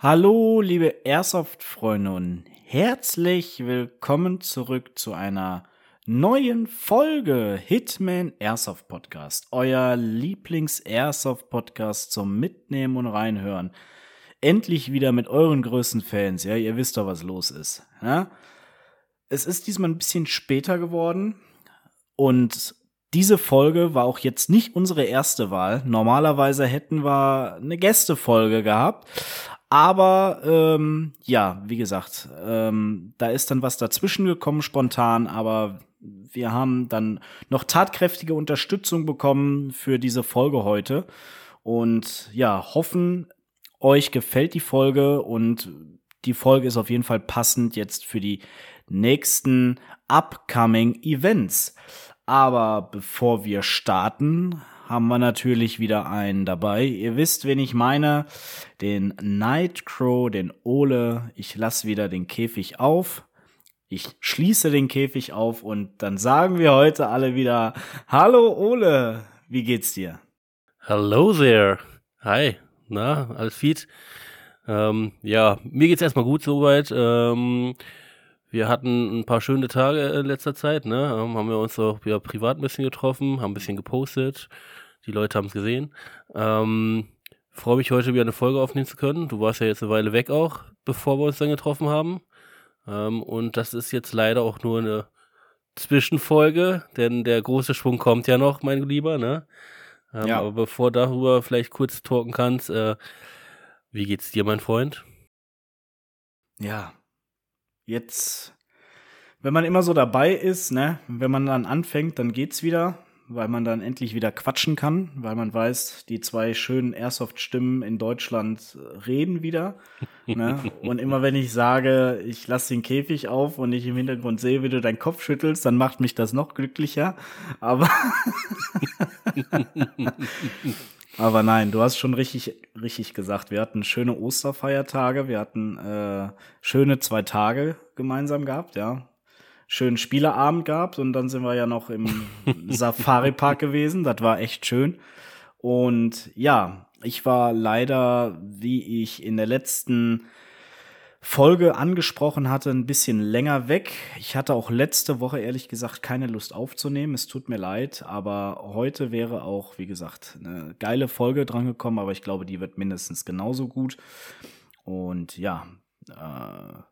Hallo, liebe Airsoft-Freunde und herzlich willkommen zurück zu einer neuen Folge Hitman Airsoft Podcast. Euer Lieblings-Airsoft-Podcast zum Mitnehmen und Reinhören. Endlich wieder mit euren größten Fans. Ja, ihr wisst doch, was los ist. Ja? Es ist diesmal ein bisschen später geworden und diese Folge war auch jetzt nicht unsere erste Wahl. Normalerweise hätten wir eine Gästefolge gehabt, aber ähm, ja, wie gesagt, ähm, da ist dann was dazwischen gekommen spontan, aber wir haben dann noch tatkräftige Unterstützung bekommen für diese Folge heute. Und ja, hoffen, euch gefällt die Folge und die Folge ist auf jeden Fall passend jetzt für die nächsten upcoming Events. Aber bevor wir starten, haben wir natürlich wieder einen dabei. Ihr wisst, wen ich meine. Den Nightcrow, den Ole. Ich lasse wieder den Käfig auf. Ich schließe den Käfig auf und dann sagen wir heute alle wieder Hallo Ole, wie geht's dir? Hello there. Hi. Na, alles fit? Ähm, ja, mir geht's erstmal gut soweit. Ähm, wir hatten ein paar schöne Tage in letzter Zeit, ne? Ähm, haben wir uns auch wieder privat ein bisschen getroffen, haben ein bisschen gepostet. Die Leute haben es gesehen. Ähm, freue mich heute wieder eine Folge aufnehmen zu können. Du warst ja jetzt eine Weile weg auch, bevor wir uns dann getroffen haben. Ähm, und das ist jetzt leider auch nur eine Zwischenfolge, denn der große Schwung kommt ja noch, mein Lieber, ne? Ähm, ja. Aber bevor darüber vielleicht kurz talken kannst, äh, wie geht's dir, mein Freund? Ja, jetzt, wenn man immer so dabei ist, ne, wenn man dann anfängt, dann geht's wieder, weil man dann endlich wieder quatschen kann, weil man weiß, die zwei schönen Airsoft-Stimmen in Deutschland reden wieder. ne? Und immer wenn ich sage, ich lasse den Käfig auf und ich im Hintergrund sehe, wie du deinen Kopf schüttelst, dann macht mich das noch glücklicher. Aber Aber nein, du hast schon richtig, richtig gesagt. Wir hatten schöne Osterfeiertage, wir hatten äh, schöne zwei Tage gemeinsam gehabt, ja. Schönen Spieleabend gehabt und dann sind wir ja noch im Safari-Park gewesen. Das war echt schön. Und ja, ich war leider, wie ich in der letzten Folge angesprochen hatte, ein bisschen länger weg. Ich hatte auch letzte Woche ehrlich gesagt keine Lust aufzunehmen. Es tut mir leid, aber heute wäre auch, wie gesagt, eine geile Folge drangekommen, aber ich glaube, die wird mindestens genauso gut. Und ja, äh,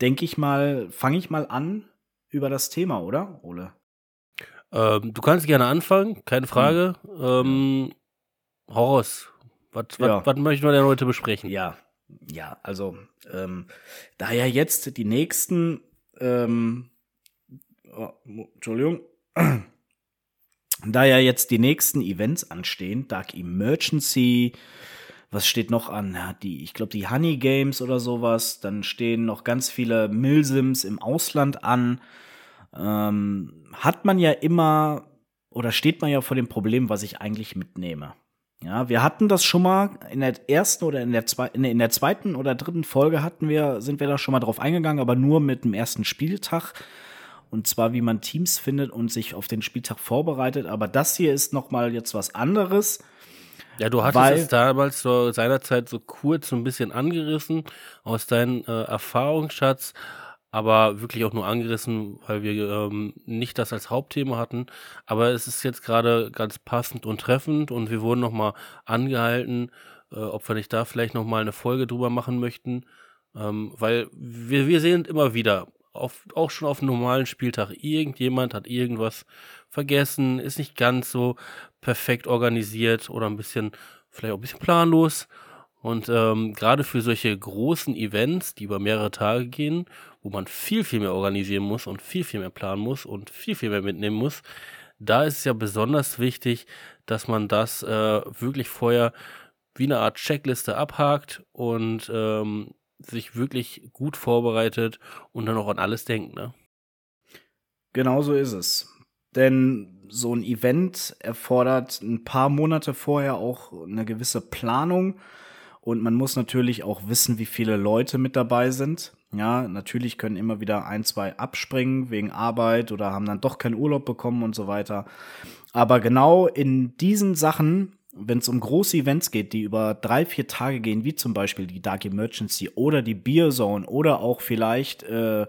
denke ich mal, fange ich mal an über das Thema, oder, Ole? Ähm, du kannst gerne anfangen, keine Frage. Hm. Ähm, Horus, was, ja. was möchten wir denn heute besprechen? Ja, ja, also ähm, da ja jetzt die nächsten, ähm, oh, Entschuldigung, da ja jetzt die nächsten Events anstehen, Dark Emergency, was steht noch an? Ja, die, ich glaube, die Honey Games oder sowas. Dann stehen noch ganz viele Milsims im Ausland an. Ähm, hat man ja immer oder steht man ja vor dem Problem, was ich eigentlich mitnehme. Ja, wir hatten das schon mal in der ersten oder in der, zwei, in der zweiten oder dritten Folge hatten wir, sind wir da schon mal drauf eingegangen, aber nur mit dem ersten Spieltag. Und zwar, wie man Teams findet und sich auf den Spieltag vorbereitet. Aber das hier ist noch mal jetzt was anderes. Ja, du hattest es damals so seinerzeit so kurz so ein bisschen angerissen aus deinem äh, Erfahrungsschatz aber wirklich auch nur angerissen, weil wir ähm, nicht das als Hauptthema hatten. Aber es ist jetzt gerade ganz passend und treffend und wir wurden nochmal angehalten, äh, ob wir nicht da vielleicht nochmal eine Folge drüber machen möchten. Ähm, weil wir, wir sehen immer wieder, auf, auch schon auf einem normalen Spieltag, irgendjemand hat irgendwas vergessen, ist nicht ganz so perfekt organisiert oder ein bisschen, vielleicht auch ein bisschen planlos. Und ähm, gerade für solche großen Events, die über mehrere Tage gehen, wo man viel, viel mehr organisieren muss und viel, viel mehr planen muss und viel, viel mehr mitnehmen muss, da ist es ja besonders wichtig, dass man das äh, wirklich vorher wie eine Art Checkliste abhakt und ähm, sich wirklich gut vorbereitet und dann auch an alles denkt. Ne? Genau so ist es. Denn so ein Event erfordert ein paar Monate vorher auch eine gewisse Planung und man muss natürlich auch wissen, wie viele Leute mit dabei sind. Ja, natürlich können immer wieder ein, zwei abspringen wegen Arbeit oder haben dann doch keinen Urlaub bekommen und so weiter. Aber genau in diesen Sachen wenn es um große Events geht, die über drei, vier Tage gehen, wie zum Beispiel die Dark Emergency oder die Beer Zone oder auch vielleicht äh,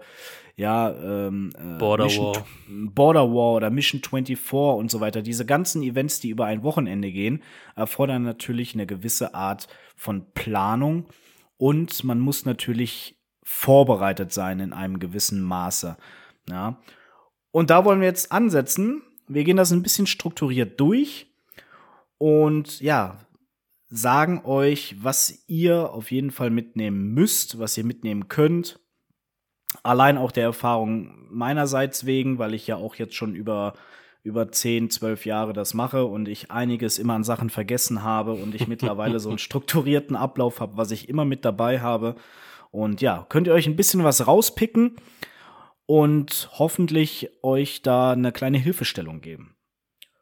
ja ähm, äh, Border Mission, War. Border War oder Mission 24 und so weiter. Diese ganzen Events, die über ein Wochenende gehen, erfordern natürlich eine gewisse Art von Planung und man muss natürlich vorbereitet sein in einem gewissen Maße. Ja. Und da wollen wir jetzt ansetzen. Wir gehen das ein bisschen strukturiert durch und ja, sagen euch, was ihr auf jeden Fall mitnehmen müsst, was ihr mitnehmen könnt. Allein auch der Erfahrung meinerseits wegen, weil ich ja auch jetzt schon über über 10, 12 Jahre das mache und ich einiges immer an Sachen vergessen habe und ich mittlerweile so einen strukturierten Ablauf habe, was ich immer mit dabei habe. Und ja, könnt ihr euch ein bisschen was rauspicken und hoffentlich euch da eine kleine Hilfestellung geben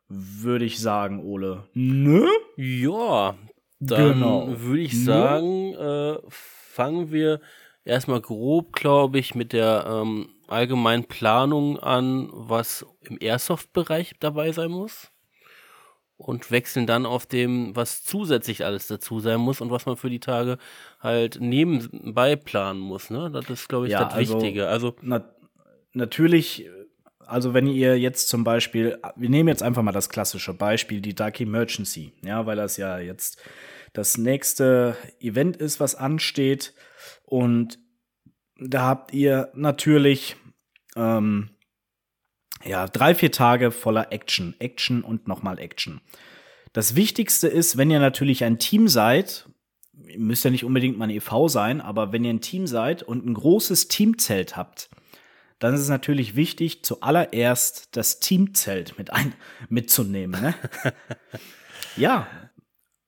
würde ich sagen, Ole. Nö? Ja, dann genau. würde ich sagen, äh, fangen wir erstmal grob, glaube ich, mit der ähm, allgemeinen Planung an, was im Airsoft-Bereich dabei sein muss. Und wechseln dann auf dem, was zusätzlich alles dazu sein muss und was man für die Tage halt nebenbei planen muss. Ne? Das ist, glaube ich, ja, das also, Wichtige. Also na natürlich also wenn ihr jetzt zum Beispiel, wir nehmen jetzt einfach mal das klassische Beispiel, die Dark Emergency, ja, weil das ja jetzt das nächste Event ist, was ansteht. Und da habt ihr natürlich ähm, ja drei, vier Tage voller Action, Action und nochmal Action. Das Wichtigste ist, wenn ihr natürlich ein Team seid, ihr müsst ja nicht unbedingt mal ein EV sein, aber wenn ihr ein Team seid und ein großes Teamzelt habt, dann ist es natürlich wichtig, zuallererst das Teamzelt mit ein, mitzunehmen. Ne? ja,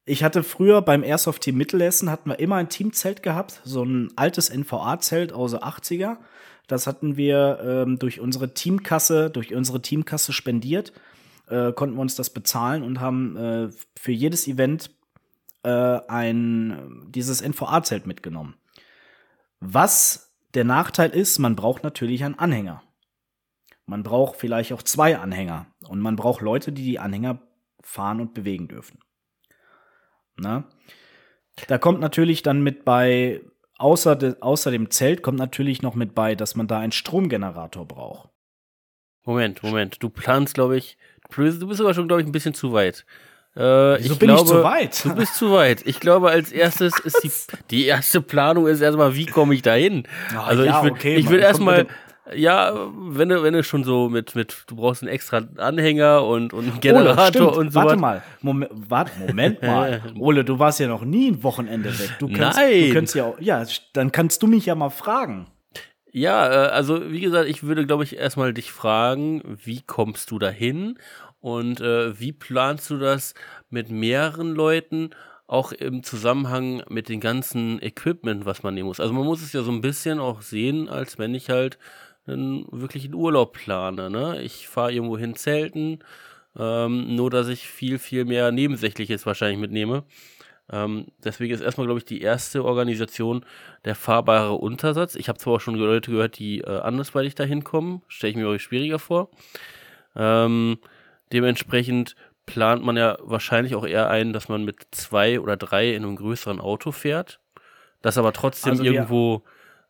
ich hatte früher beim Airsoft Team Mittelhessen hatten wir immer ein Teamzelt gehabt, so ein altes NVA-Zelt aus den 80er. Das hatten wir ähm, durch unsere Teamkasse, durch unsere Teamkasse spendiert, äh, konnten wir uns das bezahlen und haben äh, für jedes Event äh, ein dieses NVA-Zelt mitgenommen. Was der Nachteil ist, man braucht natürlich einen Anhänger. Man braucht vielleicht auch zwei Anhänger. Und man braucht Leute, die die Anhänger fahren und bewegen dürfen. Na? Da kommt natürlich dann mit bei, außer, de, außer dem Zelt, kommt natürlich noch mit bei, dass man da einen Stromgenerator braucht. Moment, Moment. Du planst, glaube ich, du bist aber schon, glaube ich, ein bisschen zu weit. Äh, Wieso ich bin glaube, ich zu weit? Du bist zu weit. Ich glaube, als erstes ist die, die erste Planung ist erstmal, wie komme ich dahin? Oh, also ja, ich will, okay, ich will erstmal, ja, wenn du, wenn du schon so mit, mit, du brauchst einen extra Anhänger und, und einen Generator Ole, und so. Warte mal, Moment, warte, Moment mal. Ole, du warst ja noch nie ein Wochenende weg. Du kannst, Nein. Du kannst ja, auch, ja, dann kannst du mich ja mal fragen. Ja, äh, also wie gesagt, ich würde, glaube ich, erstmal dich fragen, wie kommst du dahin und äh, wie planst du das mit mehreren Leuten, auch im Zusammenhang mit dem ganzen Equipment, was man nehmen muss? Also man muss es ja so ein bisschen auch sehen, als wenn ich halt einen wirklichen Urlaub plane. Ne? Ich fahre irgendwo hin zelten, ähm, nur dass ich viel, viel mehr Nebensächliches wahrscheinlich mitnehme. Ähm, deswegen ist erstmal, glaube ich, die erste Organisation der fahrbare Untersatz. Ich habe zwar auch schon Leute gehört, die äh, andersweitig da hinkommen, stelle ich mir euch schwieriger vor. Ähm, Dementsprechend plant man ja wahrscheinlich auch eher ein, dass man mit zwei oder drei in einem größeren Auto fährt, das aber trotzdem also irgendwo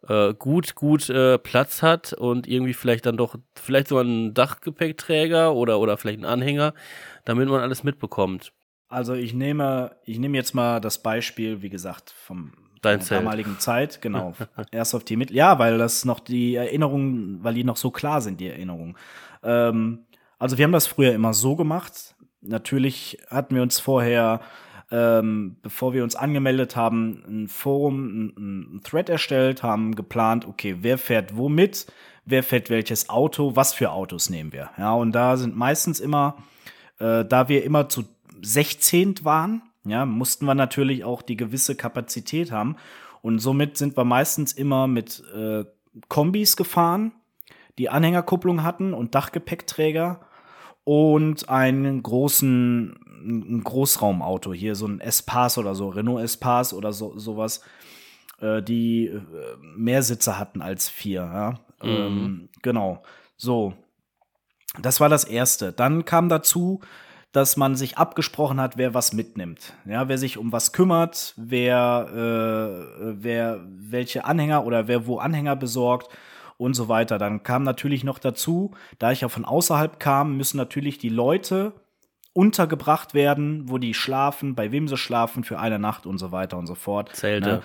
äh, gut, gut äh, Platz hat und irgendwie vielleicht dann doch, vielleicht so einen Dachgepäckträger oder, oder vielleicht einen Anhänger, damit man alles mitbekommt. Also ich nehme, ich nehme jetzt mal das Beispiel, wie gesagt, vom Dein damaligen Zeit, genau. Erst auf die mit, ja, weil das noch die Erinnerungen, weil die noch so klar sind, die Erinnerungen. Ähm, also wir haben das früher immer so gemacht. Natürlich hatten wir uns vorher, ähm, bevor wir uns angemeldet haben, ein Forum, ein, ein Thread erstellt, haben geplant, okay, wer fährt womit, wer fährt welches Auto, was für Autos nehmen wir. Ja, und da sind meistens immer, äh, da wir immer zu 16 waren, ja, mussten wir natürlich auch die gewisse Kapazität haben. Und somit sind wir meistens immer mit äh, Kombis gefahren, die Anhängerkupplung hatten und Dachgepäckträger und einen großen ein Großraumauto hier, so ein Espace oder so, Renault Espace oder so, sowas, äh, die äh, mehr Sitze hatten als vier. Ja? Mhm. Ähm, genau. So. Das war das erste. Dann kam dazu, dass man sich abgesprochen hat, wer was mitnimmt. Ja, wer sich um was kümmert, wer, äh, wer welche Anhänger oder wer wo Anhänger besorgt und so weiter. Dann kam natürlich noch dazu, da ich ja von außerhalb kam, müssen natürlich die Leute untergebracht werden, wo die schlafen, bei wem sie schlafen für eine Nacht und so weiter und so fort. Zelte. Ne?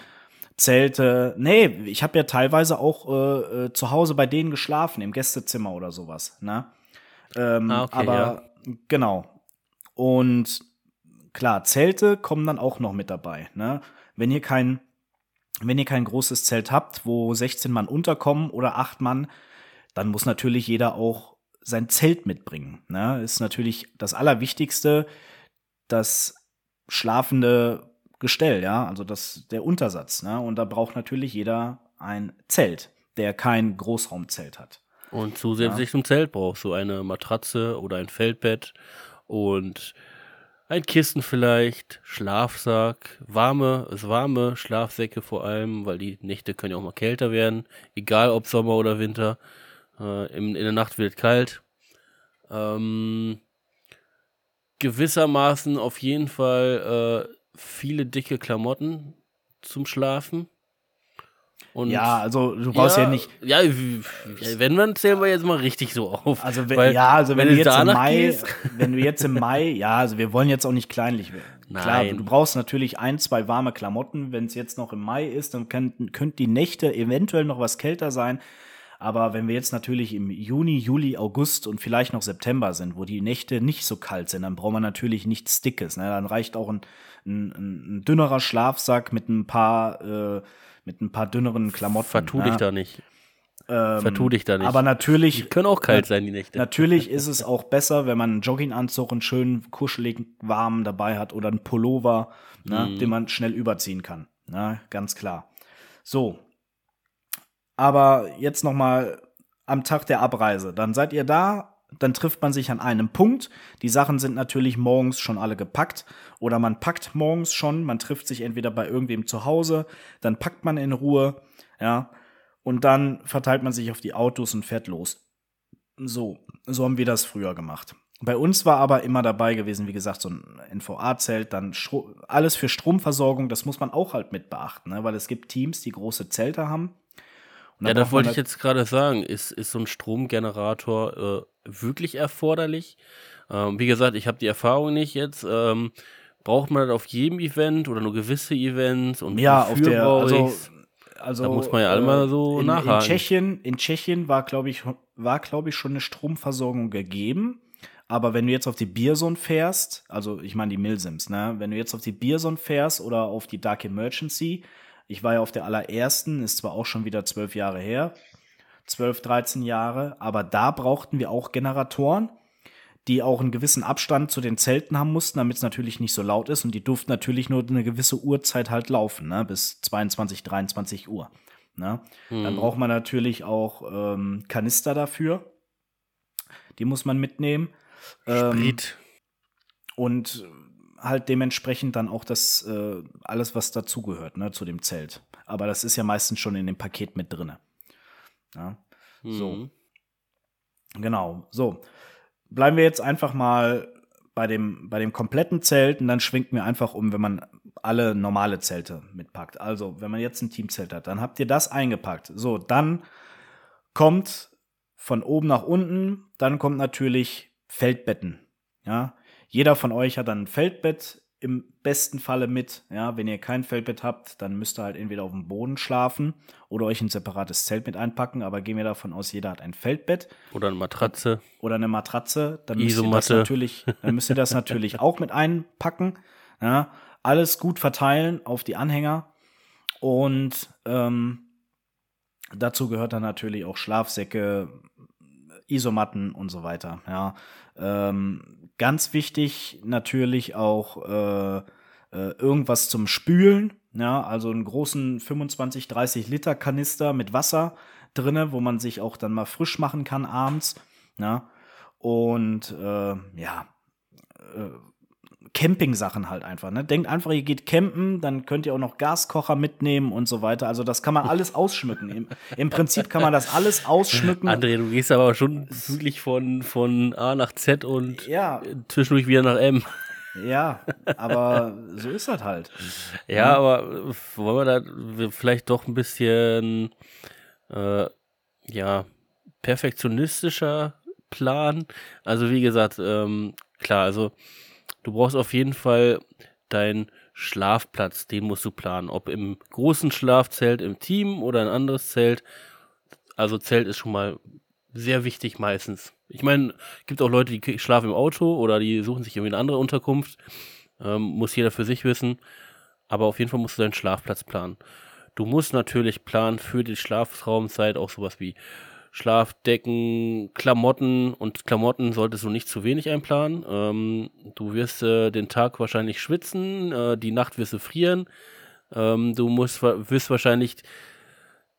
Zelte. Nee, ich habe ja teilweise auch äh, äh, zu Hause bei denen geschlafen, im Gästezimmer oder sowas. Ne? Ähm, ah, okay, aber ja. genau. Und klar, Zelte kommen dann auch noch mit dabei. Ne? Wenn ihr kein, wenn ihr kein großes Zelt habt, wo 16 Mann unterkommen oder 8 Mann, dann muss natürlich jeder auch sein Zelt mitbringen. Ne? Ist natürlich das Allerwichtigste, das schlafende Gestell, ja, also das, der Untersatz. Ne? Und da braucht natürlich jeder ein Zelt, der kein Großraumzelt hat. Und zusätzlich ja. zum Zelt brauchst du eine Matratze oder ein Feldbett und ein Kissen vielleicht, Schlafsack, warme, warme Schlafsäcke vor allem, weil die Nächte können ja auch mal kälter werden, egal ob Sommer oder Winter. Äh, in, in der Nacht wird kalt. Ähm, gewissermaßen auf jeden Fall äh, viele dicke Klamotten zum Schlafen. Und ja, also du brauchst ja, ja nicht. Ja, wenn man zählen wir jetzt mal richtig so auf. Also wenn, Weil, ja, also wenn, wenn du jetzt im Mai, gehst. wenn du jetzt im Mai, ja, also wir wollen jetzt auch nicht kleinlich werden. Nein. Klar, du brauchst natürlich ein, zwei warme Klamotten. Wenn es jetzt noch im Mai ist, dann könnten könnt die Nächte eventuell noch was kälter sein. Aber wenn wir jetzt natürlich im Juni, Juli, August und vielleicht noch September sind, wo die Nächte nicht so kalt sind, dann braucht man natürlich nichts Dickes. Ne? Dann reicht auch ein, ein, ein dünnerer Schlafsack mit ein paar äh, mit ein paar dünneren Klamotten. Vertu dich da nicht. Ähm, Vertu dich da nicht. Aber natürlich. Die können auch kalt sein, die Nächte. Natürlich ist es auch besser, wenn man einen Jogginganzug, einen schönen, kuscheligen, warmen dabei hat oder einen Pullover, ne, mm. den man schnell überziehen kann. Ne, ganz klar. So. Aber jetzt noch mal am Tag der Abreise. Dann seid ihr da, dann trifft man sich an einem Punkt. Die Sachen sind natürlich morgens schon alle gepackt oder man packt morgens schon, man trifft sich entweder bei irgendwem zu Hause, dann packt man in Ruhe, ja, und dann verteilt man sich auf die Autos und fährt los. So, so haben wir das früher gemacht. Bei uns war aber immer dabei gewesen, wie gesagt, so ein NVA-Zelt, dann Stro alles für Stromversorgung, das muss man auch halt mit beachten, ne? weil es gibt Teams, die große Zelte haben ja, das wollte ich halt jetzt gerade sagen. Ist, ist so ein Stromgenerator äh, wirklich erforderlich? Ähm, wie gesagt, ich habe die Erfahrung nicht jetzt. Ähm, braucht man das auf jedem Event oder nur gewisse Events? Und ja, auf der, also, also, da muss man ja alle mal so in, nachhaken. In Tschechien, in Tschechien war, glaube ich, war, glaube ich, schon eine Stromversorgung gegeben. Aber wenn du jetzt auf die Bierson fährst, also ich meine die Milsims, ne, wenn du jetzt auf die Bierson fährst oder auf die Dark Emergency, ich war ja auf der allerersten, ist zwar auch schon wieder zwölf Jahre her, zwölf, dreizehn Jahre, aber da brauchten wir auch Generatoren, die auch einen gewissen Abstand zu den Zelten haben mussten, damit es natürlich nicht so laut ist und die durften natürlich nur eine gewisse Uhrzeit halt laufen, ne, bis 22, 23 Uhr. Ne? Mhm. Dann braucht man natürlich auch ähm, Kanister dafür. Die muss man mitnehmen. Ähm, und halt dementsprechend dann auch das äh, alles, was dazugehört, ne, zu dem Zelt. Aber das ist ja meistens schon in dem Paket mit drinne. Ja, mhm. so. Genau, so. Bleiben wir jetzt einfach mal bei dem, bei dem kompletten Zelt und dann schwingt mir einfach um, wenn man alle normale Zelte mitpackt. Also, wenn man jetzt ein Teamzelt hat, dann habt ihr das eingepackt. So, dann kommt von oben nach unten, dann kommt natürlich Feldbetten. Ja, jeder von euch hat dann ein Feldbett im besten Falle mit. Ja, wenn ihr kein Feldbett habt, dann müsst ihr halt entweder auf dem Boden schlafen oder euch ein separates Zelt mit einpacken. Aber gehen wir davon aus, jeder hat ein Feldbett. Oder eine Matratze. Oder eine Matratze. Dann müsst ihr das natürlich, dann müsst ihr das natürlich auch mit einpacken. Ja, alles gut verteilen auf die Anhänger. Und ähm, dazu gehört dann natürlich auch Schlafsäcke, Isomatten und so weiter. Ja, ähm, Ganz wichtig natürlich auch äh, äh, irgendwas zum Spülen. Ja, also einen großen 25, 30 Liter Kanister mit Wasser drinne, wo man sich auch dann mal frisch machen kann abends. Ja, und äh, ja, äh, Camping-Sachen halt einfach. Ne? Denkt einfach, ihr geht campen, dann könnt ihr auch noch Gaskocher mitnehmen und so weiter. Also das kann man alles ausschmücken. Im, Im, Prinzip kann man das alles ausschmücken. André, du gehst aber schon wirklich von, von A nach Z und ja. zwischendurch wieder nach M. Ja, aber so ist das halt. Ja, aber wollen wir da vielleicht doch ein bisschen äh, ja perfektionistischer Plan? Also wie gesagt, ähm, klar, also du brauchst auf jeden Fall deinen Schlafplatz, den musst du planen. Ob im großen Schlafzelt im Team oder ein anderes Zelt. Also Zelt ist schon mal sehr wichtig meistens. Ich meine, gibt auch Leute, die schlafen im Auto oder die suchen sich irgendwie eine andere Unterkunft. Ähm, muss jeder für sich wissen. Aber auf jeden Fall musst du deinen Schlafplatz planen. Du musst natürlich planen für die Schlafraumzeit auch sowas wie Schlafdecken, Klamotten und Klamotten solltest du nicht zu wenig einplanen. Ähm, du wirst äh, den Tag wahrscheinlich schwitzen, äh, die Nacht wirst du frieren. Ähm, du musst wirst wahrscheinlich,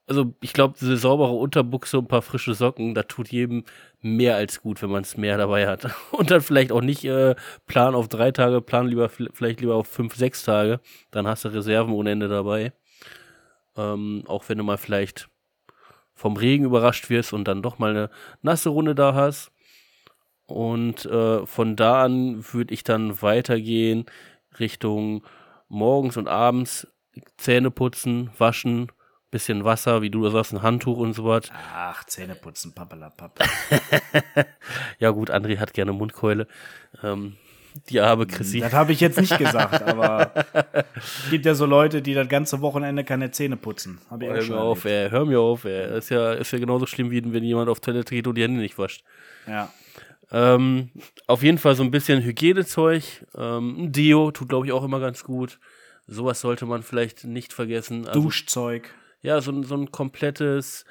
also ich glaube, diese saubere Unterbuchse und ein paar frische Socken, da tut jedem mehr als gut, wenn man es mehr dabei hat. Und dann vielleicht auch nicht äh, plan auf drei Tage, plan lieber vielleicht lieber auf fünf, sechs Tage. Dann hast du Reserven ohne Ende dabei. Ähm, auch wenn du mal vielleicht vom Regen überrascht wirst und dann doch mal eine nasse Runde da hast. Und äh, von da an würde ich dann weitergehen Richtung morgens und abends Zähne putzen, waschen, bisschen Wasser, wie du sagst, ein Handtuch und so was. Ach, Zähne putzen, papalapap. ja gut, André hat gerne Mundkeule. Ähm, die arme Chrissy. Das habe ich jetzt nicht gesagt, aber es gibt ja so Leute, die das ganze Wochenende keine Zähne putzen. Hab ich hör mir auf, ey, hör mir auf, ey. Ist ja, ist ja genauso schlimm, wie wenn jemand auf Toilette geht und die Hände nicht wascht. Ja. Ähm, auf jeden Fall so ein bisschen Hygienezeug. Ähm, ein Deo tut, glaube ich, auch immer ganz gut. Sowas sollte man vielleicht nicht vergessen. Also, Duschzeug. Ja, so, so ein komplettes,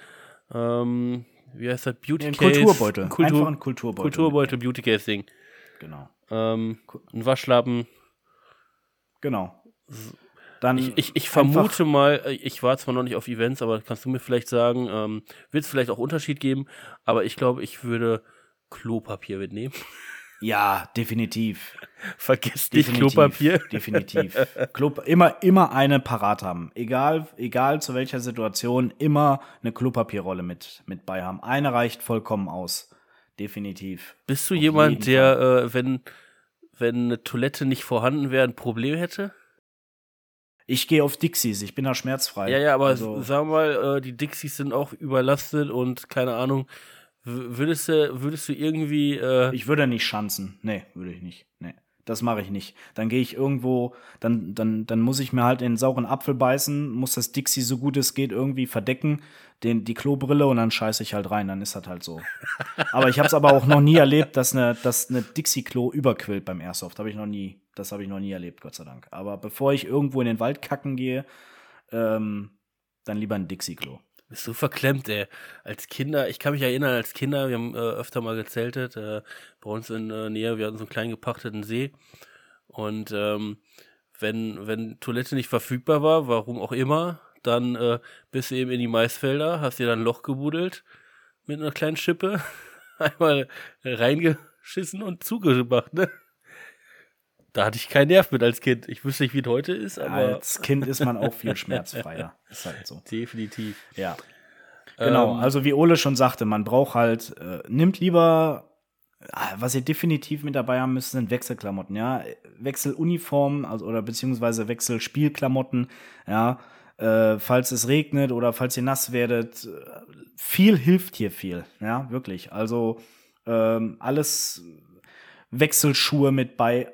ähm, wie heißt das, Beauty Case. Ein Kulturbeutel. Kultur, Einfach ein Kulturbeutel. Kulturbeutel, Beauty Case Ding. Genau ähm, ein Waschlappen. Genau. Dann ich, ich, ich vermute mal, äh, ich war zwar noch nicht auf Events, aber kannst du mir vielleicht sagen, ähm, wird es vielleicht auch Unterschied geben, aber ich glaube, ich würde Klopapier mitnehmen. Ja, definitiv. Vergesst nicht definitiv, Klopapier. Definitiv. Klo, immer, immer eine parat haben. Egal, egal zu welcher Situation, immer eine Klopapierrolle mit, mit bei haben. Eine reicht vollkommen aus. Definitiv. Bist du Auf jemand, der, äh, wenn, wenn eine Toilette nicht vorhanden wäre, ein Problem hätte? Ich gehe auf Dixies, ich bin da schmerzfrei. Ja, ja, aber also, sagen wir mal, äh, die Dixies sind auch überlastet und keine Ahnung. Würdest du, würdest du irgendwie. Äh ich würde nicht schanzen. Nee, würde ich nicht. Nee. Das mache ich nicht. Dann gehe ich irgendwo, dann, dann, dann muss ich mir halt den sauren Apfel beißen, muss das Dixie so gut es geht irgendwie verdecken, den, die Klobrille und dann scheiße ich halt rein, dann ist das halt so. aber ich habe es aber auch noch nie erlebt, dass eine, dass eine Dixie-Klo überquillt beim Airsoft. Habe ich noch nie. Das habe ich noch nie erlebt, Gott sei Dank. Aber bevor ich irgendwo in den Wald kacken gehe, ähm, dann lieber ein Dixie-Klo. Bist du verklemmt, ey. Als Kinder, ich kann mich erinnern, als Kinder, wir haben äh, öfter mal gezeltet, äh, bei uns in äh, Nähe, wir hatten so einen kleinen gepachteten See. Und ähm, wenn, wenn Toilette nicht verfügbar war, warum auch immer, dann äh, bist du eben in die Maisfelder, hast dir dann ein Loch gebuddelt mit einer kleinen Schippe, einmal reingeschissen und zugemacht, ne? Da hatte ich keinen Nerv mit als Kind. Ich wüsste nicht, wie es heute ist, aber. Als Kind ist man auch viel schmerzfreier. ist halt so. Definitiv. Ja. Genau, ähm, also wie Ole schon sagte, man braucht halt, äh, nimmt lieber, ah, was ihr definitiv mit dabei haben müsst, sind Wechselklamotten, ja. Wechseluniformen, also oder beziehungsweise Wechselspielklamotten, ja. Äh, falls es regnet oder falls ihr nass werdet, viel hilft hier viel, ja, wirklich. Also ähm, alles Wechselschuhe mit bei,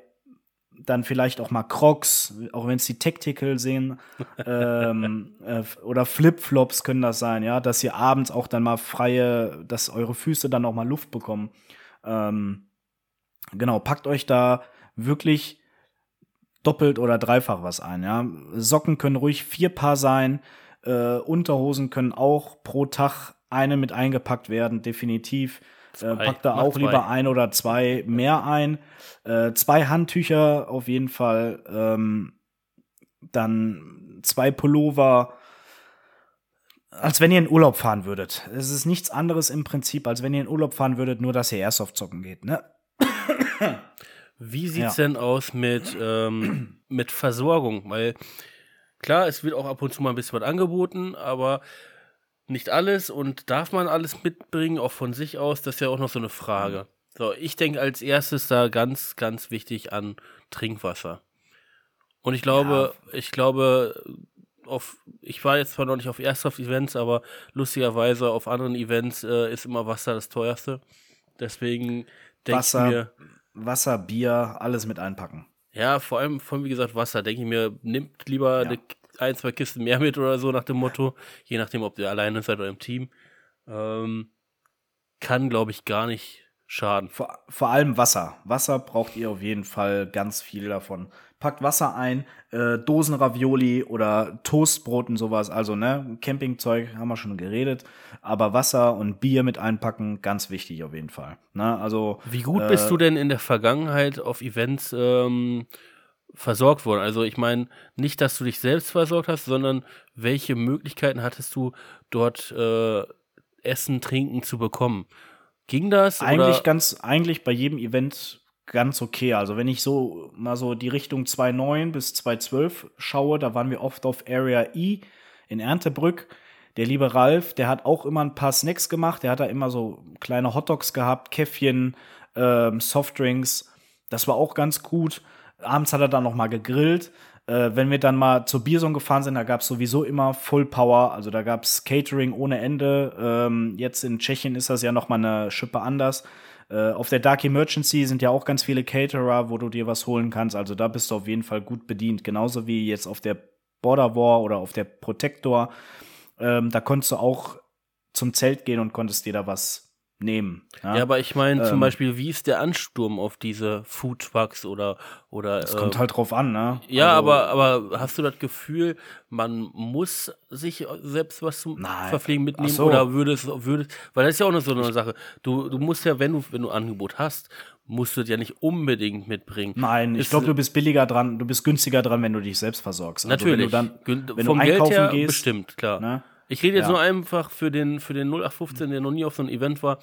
dann vielleicht auch mal Crocs, auch wenn es die Tactical sehen, ähm, äh, oder Flipflops können das sein, ja, dass ihr abends auch dann mal freie, dass eure Füße dann auch mal Luft bekommen. Ähm, genau, packt euch da wirklich doppelt oder dreifach was ein, ja. Socken können ruhig vier Paar sein, äh, Unterhosen können auch pro Tag eine mit eingepackt werden, definitiv. Äh, packt da auch lieber ein oder zwei mehr ein. Äh, zwei Handtücher auf jeden Fall. Ähm, dann zwei Pullover. Als wenn ihr in Urlaub fahren würdet. Es ist nichts anderes im Prinzip, als wenn ihr in Urlaub fahren würdet, nur dass ihr Airsoft zocken geht, ne? Wie sieht es ja. denn aus mit, ähm, mit Versorgung? Weil klar, es wird auch ab und zu mal ein bisschen was angeboten, aber nicht alles und darf man alles mitbringen, auch von sich aus, das ist ja auch noch so eine Frage. So, ich denke als erstes da ganz, ganz wichtig an Trinkwasser. Und ich glaube, ja. ich glaube, auf, ich war jetzt zwar noch nicht auf Airsoft-Events, aber lustigerweise auf anderen Events äh, ist immer Wasser das teuerste. Deswegen denke ich mir. Wasser, Bier, alles mit einpacken. Ja, vor allem, vor allem wie gesagt, Wasser. Denke ich mir, nimmt lieber ja. Ein, zwei Kisten mehr mit oder so nach dem Motto. Je nachdem, ob ihr alleine seid oder im Team. Ähm, kann, glaube ich, gar nicht schaden. Vor, vor allem Wasser. Wasser braucht ihr auf jeden Fall ganz viel davon packt Wasser ein, äh, Dosenravioli oder Toastbrot und sowas. Also, ne, Campingzeug haben wir schon geredet. Aber Wasser und Bier mit einpacken, ganz wichtig auf jeden Fall. Ne, also, Wie gut äh, bist du denn in der Vergangenheit auf Events ähm, versorgt worden? Also, ich meine, nicht, dass du dich selbst versorgt hast, sondern welche Möglichkeiten hattest du dort äh, Essen, Trinken zu bekommen? Ging das? Eigentlich oder? ganz, eigentlich bei jedem Event ganz okay. Also wenn ich so mal so die Richtung 2.9 bis 2.12 schaue, da waren wir oft auf Area E in Erntebrück. Der liebe Ralf, der hat auch immer ein paar Snacks gemacht. Der hat da immer so kleine Hotdogs gehabt, Käffchen, ähm, Softdrinks. Das war auch ganz gut. Abends hat er dann noch mal gegrillt. Äh, wenn wir dann mal zur Bierson gefahren sind, da gab es sowieso immer Full Power. Also da gab es Catering ohne Ende. Ähm, jetzt in Tschechien ist das ja noch mal eine Schippe anders. Äh, auf der Dark Emergency sind ja auch ganz viele Caterer, wo du dir was holen kannst. Also da bist du auf jeden Fall gut bedient. Genauso wie jetzt auf der Border War oder auf der Protector. Ähm, da konntest du auch zum Zelt gehen und konntest dir da was nehmen. Ja, ja aber ich meine ähm, zum Beispiel, wie ist der Ansturm auf diese Food Trucks oder oder Das äh, kommt halt drauf an, ne? Ja, also, aber aber hast du das Gefühl, man muss sich selbst was zum nein. Verpflegen mitnehmen so. oder würde es würde weil das ist ja auch noch so eine Sache. Du du musst ja, wenn du wenn du Angebot hast, musst du das ja nicht unbedingt mitbringen. Nein, ich glaube, du bist billiger dran, du bist günstiger dran, wenn du dich selbst versorgst. Also natürlich. Wenn du dann, wenn vom du Geld her gehst, bestimmt, klar. Ne? Ich rede jetzt ja. nur einfach für den, für den 0815, der noch nie auf so einem Event war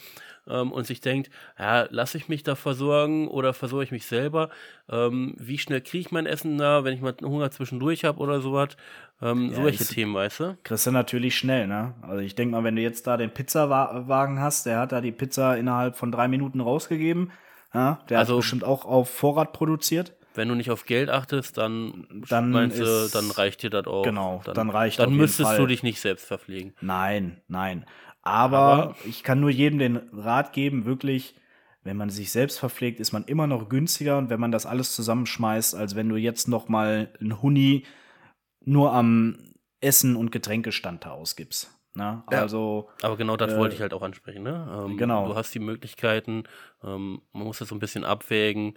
ähm, und sich denkt, ja, lasse ich mich da versorgen oder versorge ich mich selber? Ähm, wie schnell kriege ich mein Essen da, wenn ich mal Hunger zwischendurch habe oder sowas? Ähm, ja, solche Themen, weißt du? Kriegst du natürlich schnell, ne? Also ich denke mal, wenn du jetzt da den Pizzawagen hast, der hat da die Pizza innerhalb von drei Minuten rausgegeben. Ja, der also, hat bestimmt auch auf Vorrat produziert. Wenn du nicht auf Geld achtest, dann, dann meinst du, dann reicht dir das auch. Genau, dann, dann reicht Dann müsstest du dich nicht selbst verpflegen. Nein, nein. Aber, Aber, ich kann nur jedem den Rat geben, wirklich, wenn man sich selbst verpflegt, ist man immer noch günstiger und wenn man das alles zusammenschmeißt, als wenn du jetzt noch mal ein Huni nur am Essen und Getränkestand da ausgibst. Ne? Ja, also, aber genau das äh, wollte ich halt auch ansprechen. Ne? Ähm, genau. Du hast die Möglichkeiten, ähm, man muss das so ein bisschen abwägen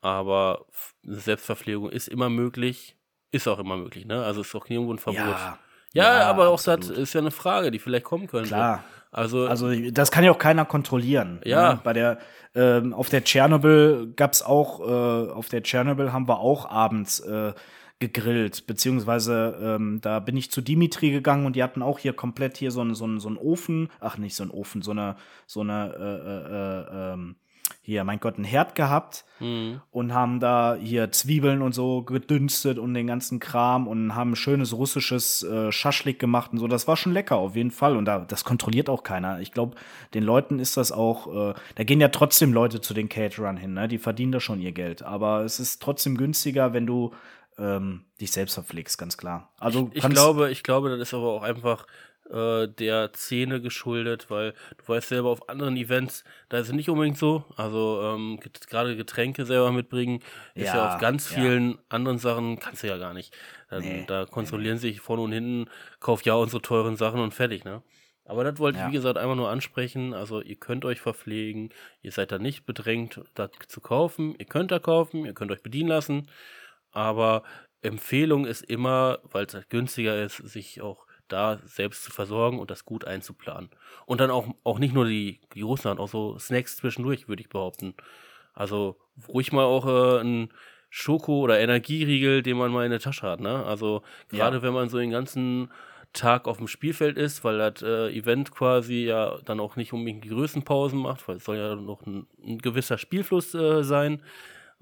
aber eine Selbstverpflegung ist immer möglich, ist auch immer möglich, ne? Also ist auch nirgendwo ein Verbot. Ja, ja, ja aber auch das ist ja eine Frage, die vielleicht kommen könnte. Klar. Also, also das kann ja auch keiner kontrollieren. Ja. Ne? Bei der, ähm, auf der Tschernobyl gab es auch, äh, auf der Tschernobyl haben wir auch abends äh, gegrillt, beziehungsweise ähm, da bin ich zu Dimitri gegangen und die hatten auch hier komplett hier so einen so so einen Ofen, ach nicht so einen Ofen, so eine so eine äh, äh, äh, ähm, hier, mein Gott, ein Herd gehabt mhm. und haben da hier Zwiebeln und so gedünstet und den ganzen Kram und haben schönes russisches äh, Schaschlik gemacht und so. Das war schon lecker auf jeden Fall und da, das kontrolliert auch keiner. Ich glaube, den Leuten ist das auch, äh, da gehen ja trotzdem Leute zu den Caterern hin, ne? die verdienen da schon ihr Geld. Aber es ist trotzdem günstiger, wenn du ähm, dich selbst verpflegst, ganz klar. Also ich, ich glaube, ich glaube, das ist aber auch einfach äh, der Szene geschuldet, weil du weißt selber auf anderen Events, da ist es nicht unbedingt so. Also ähm, gerade Getränke selber mitbringen, ist ja, ja auf ganz vielen ja. anderen Sachen, kannst du ja gar nicht. Dann, nee, da kontrollieren nee. sich vorne und hinten, kauft ja unsere teuren Sachen und fertig, ne? Aber das wollte ich, wie gesagt, einmal nur ansprechen. Also, ihr könnt euch verpflegen. Ihr seid da nicht bedrängt, das zu kaufen. Ihr könnt da kaufen, ihr könnt euch bedienen lassen. Aber Empfehlung ist immer, weil es halt günstiger ist, sich auch da selbst zu versorgen und das gut einzuplanen. Und dann auch, auch nicht nur die, die Russland, auch so Snacks zwischendurch, würde ich behaupten. Also ruhig mal auch äh, ein Schoko- oder Energieriegel, den man mal in der Tasche hat. Ne? Also gerade ja. wenn man so den ganzen Tag auf dem Spielfeld ist, weil das äh, Event quasi ja dann auch nicht unbedingt die größten Pausen macht, weil es soll ja noch ein, ein gewisser Spielfluss äh, sein.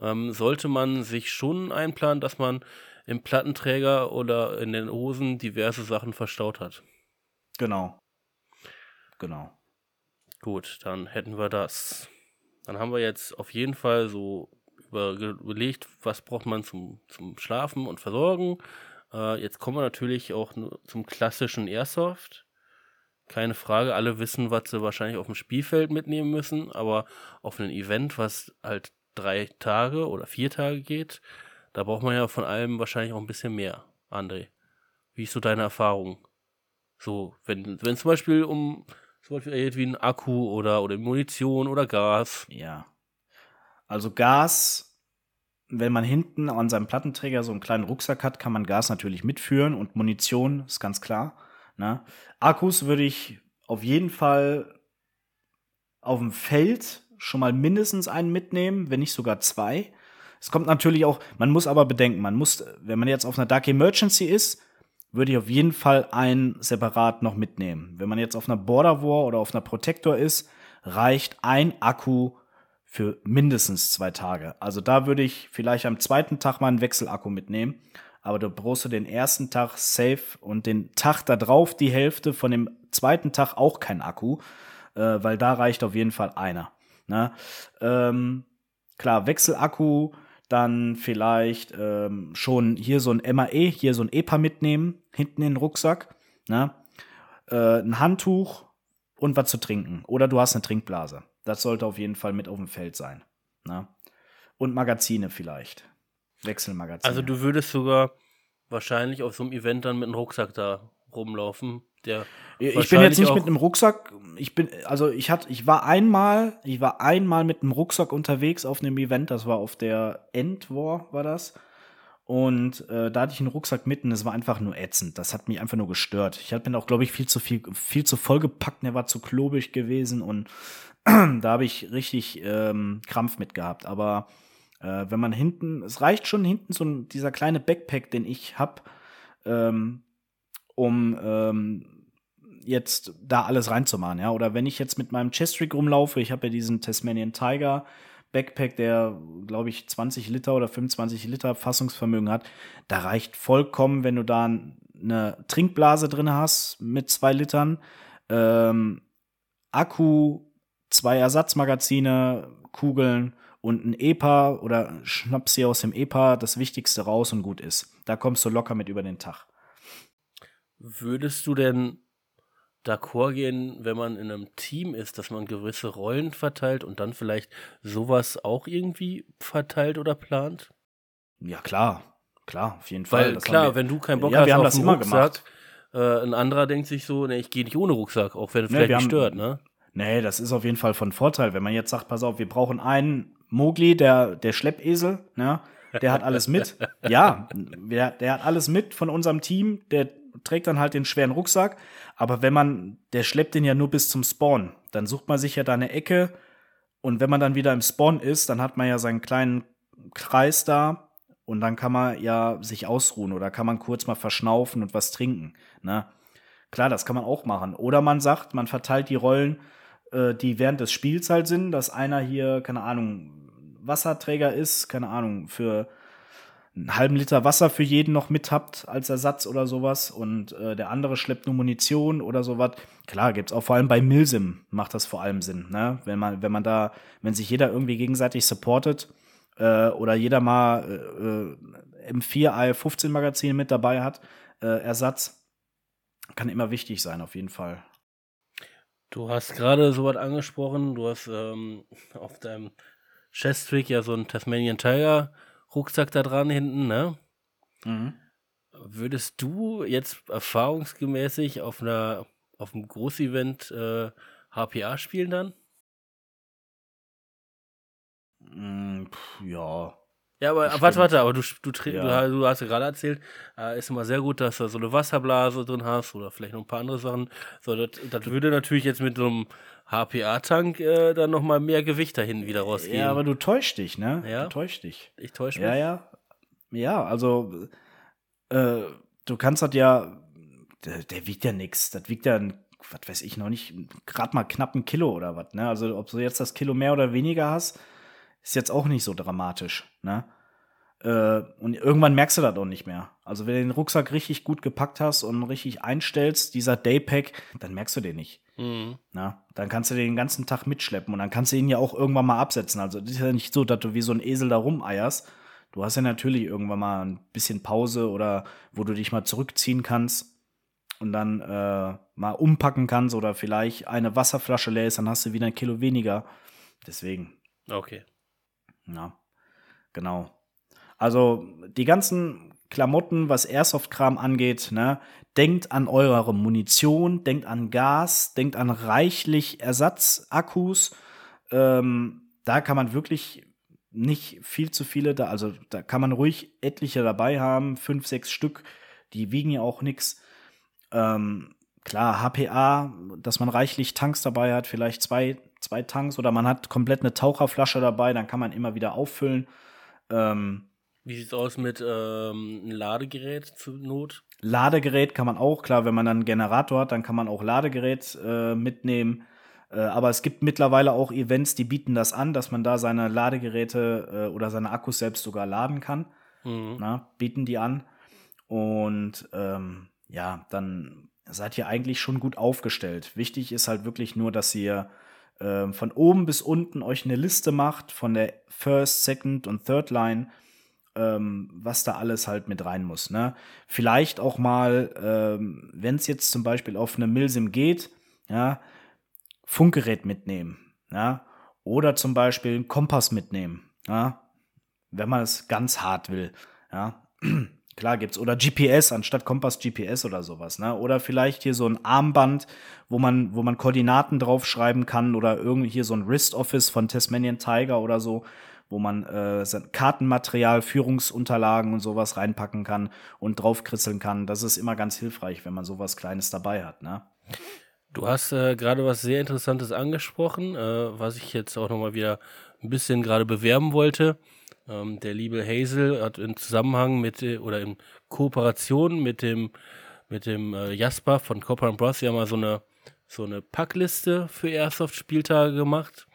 ähm, sollte man sich schon einplanen, dass man im Plattenträger oder in den Hosen diverse Sachen verstaut hat. Genau. Genau. Gut, dann hätten wir das. Dann haben wir jetzt auf jeden Fall so überlegt, was braucht man zum, zum Schlafen und Versorgen. Äh, jetzt kommen wir natürlich auch zum klassischen Airsoft. Keine Frage, alle wissen, was sie wahrscheinlich auf dem Spielfeld mitnehmen müssen, aber auf ein Event, was halt drei Tage oder vier Tage geht, da braucht man ja von allem wahrscheinlich auch ein bisschen mehr, André. Wie ist so deine Erfahrung? So, wenn, wenn zum Beispiel um zum Beispiel wie ein Akku oder, oder Munition oder Gas. Ja. Also Gas, wenn man hinten an seinem Plattenträger so einen kleinen Rucksack hat, kann man Gas natürlich mitführen und Munition ist ganz klar. Ne? Akkus würde ich auf jeden Fall auf dem Feld schon mal mindestens einen mitnehmen, wenn nicht sogar zwei. Es kommt natürlich auch, man muss aber bedenken, man muss, wenn man jetzt auf einer Dark Emergency ist, würde ich auf jeden Fall einen separat noch mitnehmen. Wenn man jetzt auf einer Border War oder auf einer Protector ist, reicht ein Akku für mindestens zwei Tage. Also da würde ich vielleicht am zweiten Tag mal einen Wechselakku mitnehmen aber du brauchst du den ersten Tag safe und den Tag da drauf die Hälfte von dem zweiten Tag auch kein Akku, äh, weil da reicht auf jeden Fall einer. Ne? Ähm, klar, Wechselakku, dann vielleicht ähm, schon hier so ein MAE, hier so ein EPA mitnehmen, hinten in den Rucksack, ne? Äh, ein Handtuch und was zu trinken. Oder du hast eine Trinkblase. Das sollte auf jeden Fall mit auf dem Feld sein. Ne? Und Magazine vielleicht. Wechselmagazin. Also du würdest sogar wahrscheinlich auf so einem Event dann mit einem Rucksack da rumlaufen. Der ich bin jetzt nicht mit einem Rucksack. Ich bin, also ich hatte, ich war einmal, ich war einmal mit einem Rucksack unterwegs auf einem Event. Das war auf der Endwar, war das. Und äh, da hatte ich einen Rucksack mitten, das war einfach nur ätzend. Das hat mich einfach nur gestört. Ich hatte mir auch, glaube ich, viel zu viel, viel zu vollgepackt, der war zu klobig gewesen und da habe ich richtig ähm, Krampf mit gehabt. Aber äh, wenn man hinten, es reicht schon hinten so ein, dieser kleine Backpack, den ich habe, ähm, um ähm, jetzt da alles reinzumachen, ja. Oder wenn ich jetzt mit meinem Chestrig rumlaufe, ich habe ja diesen Tasmanian Tiger Backpack, der, glaube ich, 20 Liter oder 25 Liter Fassungsvermögen hat, da reicht vollkommen, wenn du da eine Trinkblase drin hast mit zwei Litern, ähm, Akku, zwei Ersatzmagazine, Kugeln und ein EPA oder schnappst dir aus dem EPA das Wichtigste raus und gut ist. Da kommst du locker mit über den Tag. Würdest du denn d'accord gehen, wenn man in einem Team ist, dass man gewisse Rollen verteilt und dann vielleicht sowas auch irgendwie verteilt oder plant? Ja, klar. Klar, auf jeden Fall. Weil klar, wenn du keinen Bock ja, hast wir haben auf das einen Rucksack, äh, ein anderer denkt sich so, ne, ich gehe nicht ohne Rucksack, auch wenn es ne, vielleicht nicht stört, ne? Nee, das ist auf jeden Fall von Vorteil, wenn man jetzt sagt, pass auf, wir brauchen einen Mogli, der, der Schleppesel, ne? der hat alles mit. Ja, der, der hat alles mit von unserem Team. Der trägt dann halt den schweren Rucksack. Aber wenn man, der schleppt den ja nur bis zum Spawn. Dann sucht man sich ja da eine Ecke. Und wenn man dann wieder im Spawn ist, dann hat man ja seinen kleinen Kreis da. Und dann kann man ja sich ausruhen oder kann man kurz mal verschnaufen und was trinken. Ne? Klar, das kann man auch machen. Oder man sagt, man verteilt die Rollen, äh, die während des Spiels halt sind, dass einer hier, keine Ahnung, Wasserträger ist, keine Ahnung, für einen halben Liter Wasser für jeden noch mit habt als Ersatz oder sowas und äh, der andere schleppt nur Munition oder sowas. Klar, gibt's auch vor allem bei Milsim macht das vor allem Sinn, ne? Wenn man, wenn man da, wenn sich jeder irgendwie gegenseitig supportet äh, oder jeder mal äh, M4 AL15 Magazin mit dabei hat, äh, Ersatz, kann immer wichtig sein, auf jeden Fall. Du hast gerade so was angesprochen, du hast ähm, auf deinem Chestrick ja so ein Tasmanian Tiger Rucksack da dran hinten, ne? Mhm. Würdest du jetzt erfahrungsgemäßig auf einer auf einem Großevent äh, HPA spielen dann? Mm, ja, ja, aber Bestimmt. warte, warte, aber du, du, ja. du, du hast ja gerade erzählt, äh, ist immer sehr gut, dass du so eine Wasserblase drin hast oder vielleicht noch ein paar andere Sachen. So, das, das würde natürlich jetzt mit so einem HPA-Tank äh, dann nochmal mehr Gewicht dahin wieder rausgehen. Ja, aber du täuschst dich, ne? Ja. Du täuschst dich. Ich täusche mich. Ja, ja. Ja, also äh, du kannst das ja, der, der wiegt ja nichts. Das wiegt ja, was weiß ich noch nicht, gerade mal knapp ein Kilo oder was, ne? Also ob du jetzt das Kilo mehr oder weniger hast, ist jetzt auch nicht so dramatisch, ne? Äh, und irgendwann merkst du das auch nicht mehr. Also wenn du den Rucksack richtig gut gepackt hast und richtig einstellst, dieser Daypack, dann merkst du den nicht. Mhm. Na, dann kannst du den, den ganzen Tag mitschleppen und dann kannst du ihn ja auch irgendwann mal absetzen. Also das ist ja nicht so, dass du wie so ein Esel da rumeierst. Du hast ja natürlich irgendwann mal ein bisschen Pause oder wo du dich mal zurückziehen kannst und dann äh, mal umpacken kannst oder vielleicht eine Wasserflasche leer ist, dann hast du wieder ein Kilo weniger. Deswegen. Okay. Ja, genau. Also die ganzen Klamotten, was Airsoft-Kram angeht, ne, denkt an eure Munition, denkt an Gas, denkt an reichlich Ersatzakkus. Ähm, da kann man wirklich nicht viel zu viele da, also da kann man ruhig etliche dabei haben, fünf, sechs Stück, die wiegen ja auch nichts. Ähm, klar, HPA, dass man reichlich Tanks dabei hat, vielleicht zwei, zwei Tanks oder man hat komplett eine Taucherflasche dabei, dann kann man immer wieder auffüllen. Ähm, Wie sieht's aus mit ähm, einem Ladegerät zur Not? Ladegerät kann man auch, klar, wenn man dann einen Generator hat, dann kann man auch Ladegerät äh, mitnehmen. Äh, aber es gibt mittlerweile auch Events, die bieten das an, dass man da seine Ladegeräte äh, oder seine Akkus selbst sogar laden kann. Mhm. Na, bieten die an. Und ähm, ja, dann seid ihr eigentlich schon gut aufgestellt. Wichtig ist halt wirklich nur, dass ihr äh, von oben bis unten euch eine Liste macht von der First, Second und Third Line, ähm, was da alles halt mit rein muss. Ne? Vielleicht auch mal, ähm, wenn es jetzt zum Beispiel auf eine Milsim geht, ja, Funkgerät mitnehmen, ja, oder zum Beispiel einen Kompass mitnehmen, ja, wenn man es ganz hart will, ja. Klar gibt's. Oder GPS anstatt Kompass GPS oder sowas, ne? Oder vielleicht hier so ein Armband, wo man, wo man Koordinaten draufschreiben kann oder irgendwie hier so ein Wrist Office von Tasmanian Tiger oder so, wo man äh, Kartenmaterial, Führungsunterlagen und sowas reinpacken kann und draufkritzeln kann. Das ist immer ganz hilfreich, wenn man sowas Kleines dabei hat, ne? Du hast äh, gerade was sehr Interessantes angesprochen, äh, was ich jetzt auch nochmal wieder ein bisschen gerade bewerben wollte. Ähm, der liebe Hazel hat in Zusammenhang mit äh, oder in Kooperation mit dem mit dem äh, Jasper von Copper Bros ja mal so eine so eine Packliste für Airsoft-Spieltage gemacht.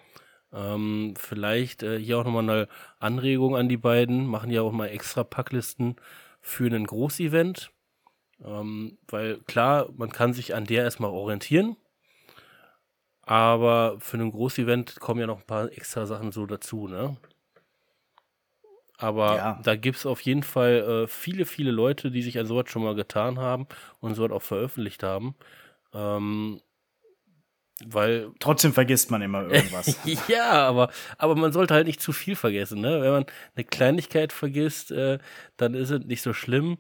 Ähm, vielleicht äh, hier auch nochmal eine Anregung an die beiden, machen ja auch mal extra Packlisten für ein Großevent. Ähm, weil klar, man kann sich an der erstmal orientieren, aber für ein Großevent kommen ja noch ein paar extra Sachen so dazu, ne? Aber ja. da gibt es auf jeden Fall äh, viele, viele Leute, die sich an sowas schon mal getan haben und sowas auch veröffentlicht haben. Ähm, weil. Trotzdem vergisst man immer irgendwas. ja, aber, aber man sollte halt nicht zu viel vergessen. Ne? Wenn man eine Kleinigkeit vergisst, äh, dann ist es nicht so schlimm.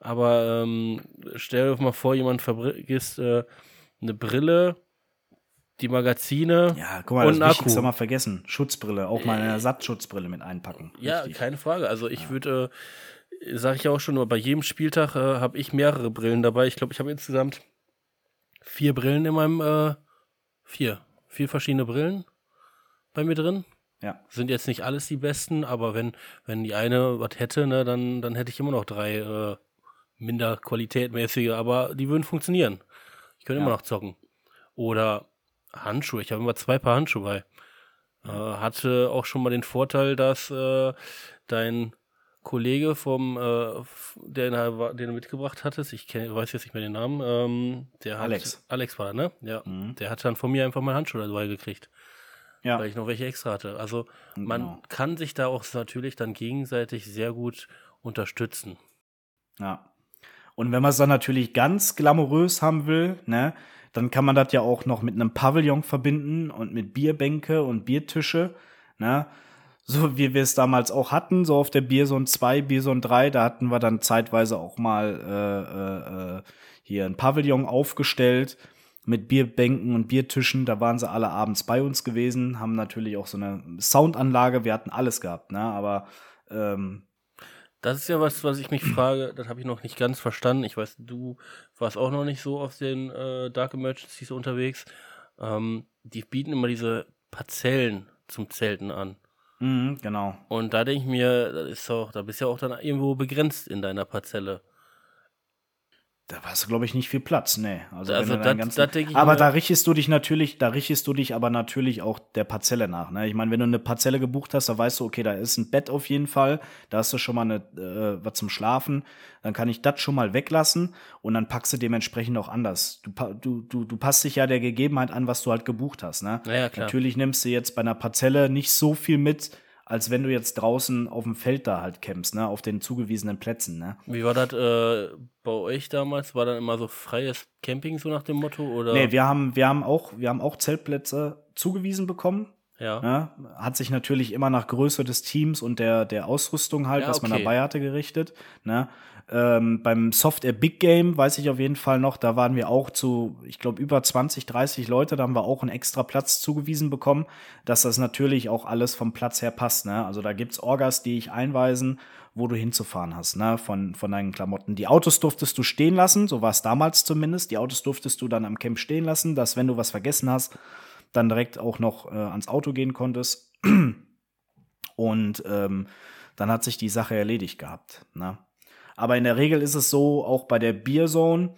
Aber ähm, stell dir mal vor, jemand vergisst äh, eine Brille die Magazine ja, guck mal, und das Akku. mal vergessen. Schutzbrille, auch mal eine Ersatzschutzbrille mit einpacken. Ja, Richtig. keine Frage. Also ich ja. würde, äh, sage ich auch schon, bei jedem Spieltag äh, habe ich mehrere Brillen dabei. Ich glaube, ich habe insgesamt vier Brillen in meinem, äh, vier, vier verschiedene Brillen bei mir drin. Ja. Sind jetzt nicht alles die besten, aber wenn, wenn die eine was hätte, ne, dann, dann hätte ich immer noch drei äh, minder qualitätmäßige, aber die würden funktionieren. Ich könnte ja. immer noch zocken. Oder Handschuhe. Ich habe immer zwei Paar Handschuhe bei. Äh, hatte auch schon mal den Vorteil, dass äh, dein Kollege vom, äh, der, den du mitgebracht hattest, ich kenn, weiß jetzt nicht mehr den Namen, ähm, der hat, Alex. Alex war, ne? Ja. Mhm. Der hat dann von mir einfach mal Handschuhe dabei gekriegt. Ja. Weil ich noch welche extra hatte. Also man genau. kann sich da auch natürlich dann gegenseitig sehr gut unterstützen. Ja. Und wenn man es dann natürlich ganz glamourös haben will, ne, dann kann man das ja auch noch mit einem Pavillon verbinden und mit Bierbänke und Biertische. Ne? So wie wir es damals auch hatten, so auf der Bierson 2, Bierson 3, da hatten wir dann zeitweise auch mal äh, äh, äh, hier ein Pavillon aufgestellt mit Bierbänken und Biertischen. Da waren sie alle abends bei uns gewesen, haben natürlich auch so eine Soundanlage, wir hatten alles gehabt, ne? Aber ähm, das ist ja was, was ich mich frage, das habe ich noch nicht ganz verstanden. Ich weiß, du warst auch noch nicht so auf den äh, Dark Emergencies unterwegs. Ähm, die bieten immer diese Parzellen zum Zelten an. Mhm, genau. Und da denke ich mir, das ist doch, da bist du ja auch dann irgendwo begrenzt in deiner Parzelle. Da hast du, glaube ich, nicht viel Platz, nee. Also, also das, ganzen, das ich aber da richtest du dich natürlich, da richtest du dich aber natürlich auch der Parzelle nach. Ne? Ich meine, wenn du eine Parzelle gebucht hast, da weißt du, okay, da ist ein Bett auf jeden Fall, da hast du schon mal eine, äh, was zum Schlafen, dann kann ich das schon mal weglassen und dann packst du dementsprechend auch anders. Du, du, du, du passt dich ja der Gegebenheit an, was du halt gebucht hast. Ne? Ja, klar. Natürlich nimmst du jetzt bei einer Parzelle nicht so viel mit, als wenn du jetzt draußen auf dem Feld da halt campst, ne, auf den zugewiesenen Plätzen, ne. Wie war das äh, bei euch damals? War dann immer so freies Camping so nach dem Motto oder? Nee, wir haben wir haben auch wir haben auch Zeltplätze zugewiesen bekommen. Ja. Ne? Hat sich natürlich immer nach Größe des Teams und der der Ausrüstung halt, ja, was man dabei hatte, gerichtet, ne. Ähm, beim Soft Air Big Game weiß ich auf jeden Fall noch, da waren wir auch zu, ich glaube, über 20, 30 Leute, da haben wir auch einen extra Platz zugewiesen bekommen, dass das natürlich auch alles vom Platz her passt. Ne? Also da gibt's Orgas, die ich einweisen, wo du hinzufahren hast, ne? von, von deinen Klamotten. Die Autos durftest du stehen lassen, so war es damals zumindest. Die Autos durftest du dann am Camp stehen lassen, dass wenn du was vergessen hast, dann direkt auch noch äh, ans Auto gehen konntest. Und ähm, dann hat sich die Sache erledigt gehabt. Ne? Aber in der Regel ist es so, auch bei der Bierzone,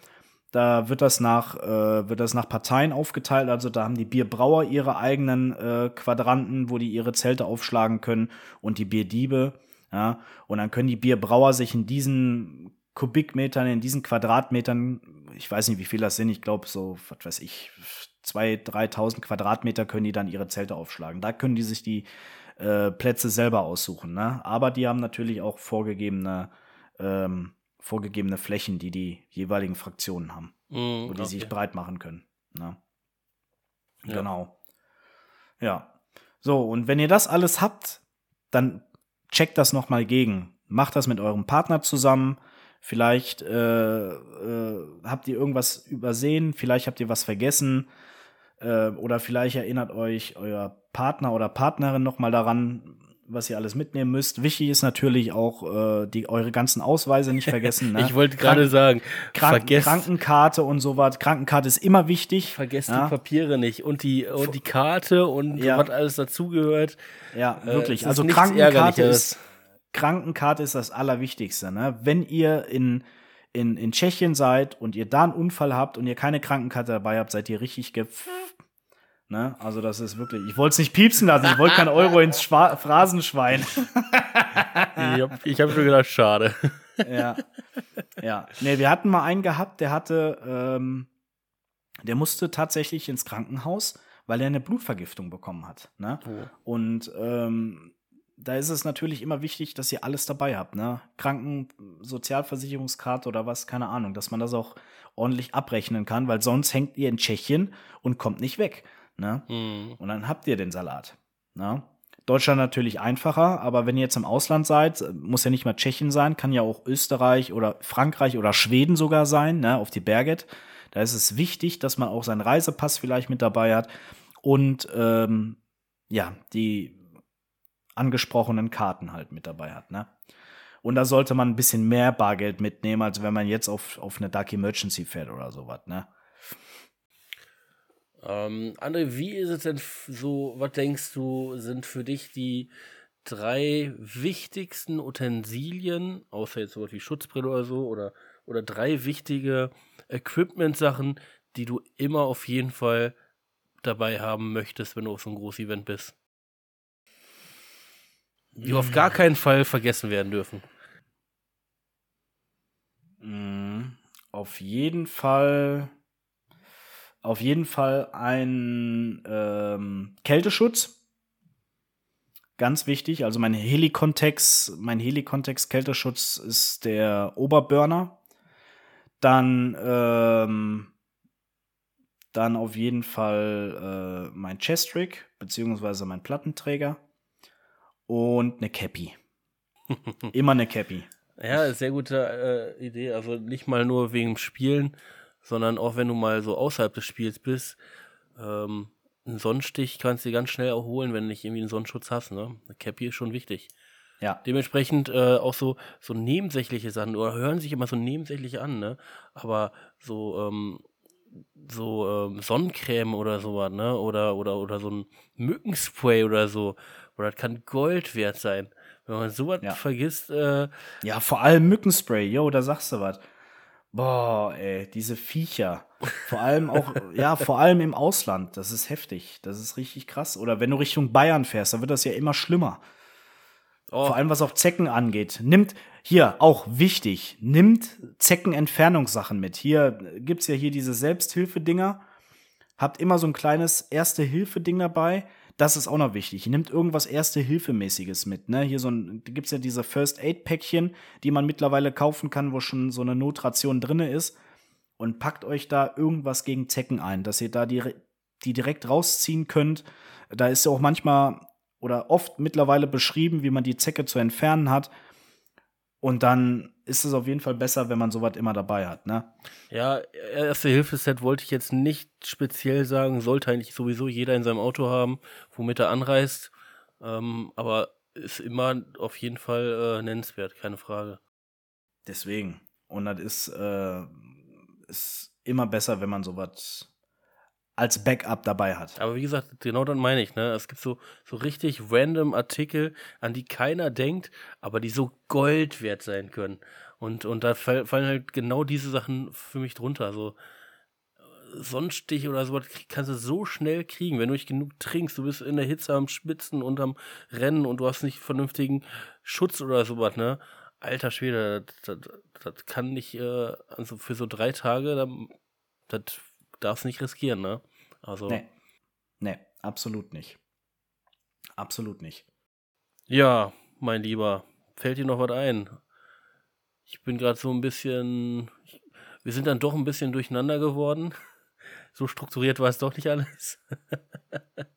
da wird das nach, äh, wird das nach Parteien aufgeteilt. Also da haben die Bierbrauer ihre eigenen äh, Quadranten, wo die ihre Zelte aufschlagen können und die Bierdiebe. Ja, und dann können die Bierbrauer sich in diesen Kubikmetern, in diesen Quadratmetern, ich weiß nicht, wie viel das sind, ich glaube so, was weiß ich, 2.000, 3.000 Quadratmeter können die dann ihre Zelte aufschlagen. Da können die sich die äh, Plätze selber aussuchen. Ne? Aber die haben natürlich auch vorgegebene ähm, vorgegebene Flächen, die die jeweiligen Fraktionen haben, mm, wo die okay. sich breit machen können. Ne? Ja. Genau. Ja. So, und wenn ihr das alles habt, dann checkt das nochmal gegen. Macht das mit eurem Partner zusammen. Vielleicht äh, äh, habt ihr irgendwas übersehen, vielleicht habt ihr was vergessen äh, oder vielleicht erinnert euch euer Partner oder Partnerin nochmal daran, was ihr alles mitnehmen müsst. Wichtig ist natürlich auch, äh, die, eure ganzen Ausweise nicht vergessen. Ne? ich wollte gerade sagen, Kranken, vergesst, Krankenkarte und sowas. Krankenkarte ist immer wichtig. vergesst ja? die Papiere nicht und die, und die Karte und Ja. was alles dazugehört. Ja, Äh, wirklich. ist also Krankenkarte ist, Krankenkarte ist das Allerwichtigste. Ne? Wenn ihr in, in, in Tschechien seid und ihr da einen Unfall habt und ihr keine Krankenkarte dabei habt, seid ihr richtig ge Ne? Also das ist wirklich, ich wollte es nicht piepsen lassen, ich wollte kein Euro ins Schwa Phrasenschwein. ich habe hab schon gedacht, schade. ja. Ja. Nee, wir hatten mal einen gehabt, der hatte, ähm, der musste tatsächlich ins Krankenhaus, weil er eine Blutvergiftung bekommen hat. Ne? Oh. Und ähm, da ist es natürlich immer wichtig, dass ihr alles dabei habt, ne? Kranken, Sozialversicherungskarte oder was, keine Ahnung, dass man das auch ordentlich abrechnen kann, weil sonst hängt ihr in Tschechien und kommt nicht weg. Ne? Hm. Und dann habt ihr den Salat. Ne? Deutschland natürlich einfacher, aber wenn ihr jetzt im Ausland seid, muss ja nicht mal Tschechien sein, kann ja auch Österreich oder Frankreich oder Schweden sogar sein, ne, auf die Berget. Da ist es wichtig, dass man auch seinen Reisepass vielleicht mit dabei hat und ähm, ja, die angesprochenen Karten halt mit dabei hat, ne? Und da sollte man ein bisschen mehr Bargeld mitnehmen, als wenn man jetzt auf, auf eine Dark Emergency fährt oder sowas, ne? Ähm, André, wie ist es denn so, was denkst du, sind für dich die drei wichtigsten Utensilien, außer jetzt sowas wie Schutzbrille oder so, oder, oder drei wichtige Equipment-Sachen, die du immer auf jeden Fall dabei haben möchtest, wenn du auf so einem Groß-Event bist? Die auf gar keinen Fall vergessen werden dürfen. Mhm. Auf jeden Fall, auf jeden Fall ein ähm, Kälteschutz. Ganz wichtig. Also mein Helicontex, mein Helicontex Kälteschutz ist der Oberburner. Dann, ähm, dann auf jeden Fall äh, mein Chest-Rig, beziehungsweise mein Plattenträger. Und eine Cappy. Immer eine Cappy. Ja, sehr gute äh, Idee. Also nicht mal nur wegen dem Spielen, sondern auch wenn du mal so außerhalb des Spiels bist. Ähm, einen Sonnenstich kannst du dir ganz schnell erholen, wenn du nicht irgendwie einen Sonnenschutz hast. Ne? Eine Cappy ist schon wichtig. Ja. Dementsprechend äh, auch so, so nebensächliche Sachen oder hören sich immer so nebensächlich an, ne? Aber so, ähm, so ähm, Sonnencreme oder sowas, ne? Oder, oder, oder so ein Mückenspray oder so. Oder das kann Gold wert sein. Wenn man sowas Ja. vergisst, äh, Ja, vor allem Mückenspray, yo, da sagst du was. Boah, ey, diese Viecher. Vor allem auch, ja, vor allem im Ausland. Das ist heftig. Das ist richtig krass. Oder wenn du Richtung Bayern fährst, dann wird das ja immer schlimmer. Oh. Vor allem was auch Zecken angeht. Nimmt, hier, auch wichtig, nimmt Zeckenentfernungssachen mit. Hier gibt's ja hier diese Selbsthilfedinger. Habt immer so ein kleines Erste-Hilfe-Ding dabei. Das ist auch noch wichtig. Nimmt irgendwas Erste-Hilfe-mäßiges mit. Ne? Hier so da gibt's ja diese First-Aid-Päckchen, die man mittlerweile kaufen kann, wo schon so eine Notration drinne ist. Und packt euch da irgendwas gegen Zecken ein, dass ihr da die, die direkt rausziehen könnt. Da ist ja auch manchmal oder oft mittlerweile beschrieben, wie man die Zecke zu entfernen hat. Und dann ist es auf jeden Fall besser, wenn man sowas immer dabei hat, ne? Ja, Erste-Hilfe-Set wollte ich jetzt nicht speziell sagen, sollte eigentlich sowieso jeder in seinem Auto haben, womit er anreist. Ähm, aber ist immer auf jeden Fall äh, nennenswert, keine Frage. Deswegen. Und das ist, äh, ist immer besser, wenn man sowas als Backup dabei hat. Aber wie gesagt, genau dann meine ich, ne? Es gibt so, so richtig random Artikel, an die keiner denkt, aber die so Gold wert sein können. Und, und da fallen halt genau diese Sachen für mich drunter. So äh, Sonnenstich oder sowas kannst du so schnell kriegen, wenn du nicht genug trinkst. Du bist in der Hitze am Spitzen und am Rennen und du hast nicht vernünftigen Schutz oder sowas, ne? Alter Schwede, das, das, das kann nicht, äh, also für so drei Tage, das darfst nicht riskieren, ne? Also. Nee. Nee, absolut nicht. Absolut nicht. Ja, mein Lieber, fällt dir noch was ein? Ich bin gerade so ein bisschen. Wir sind dann doch ein bisschen durcheinander geworden. So strukturiert war es doch nicht alles.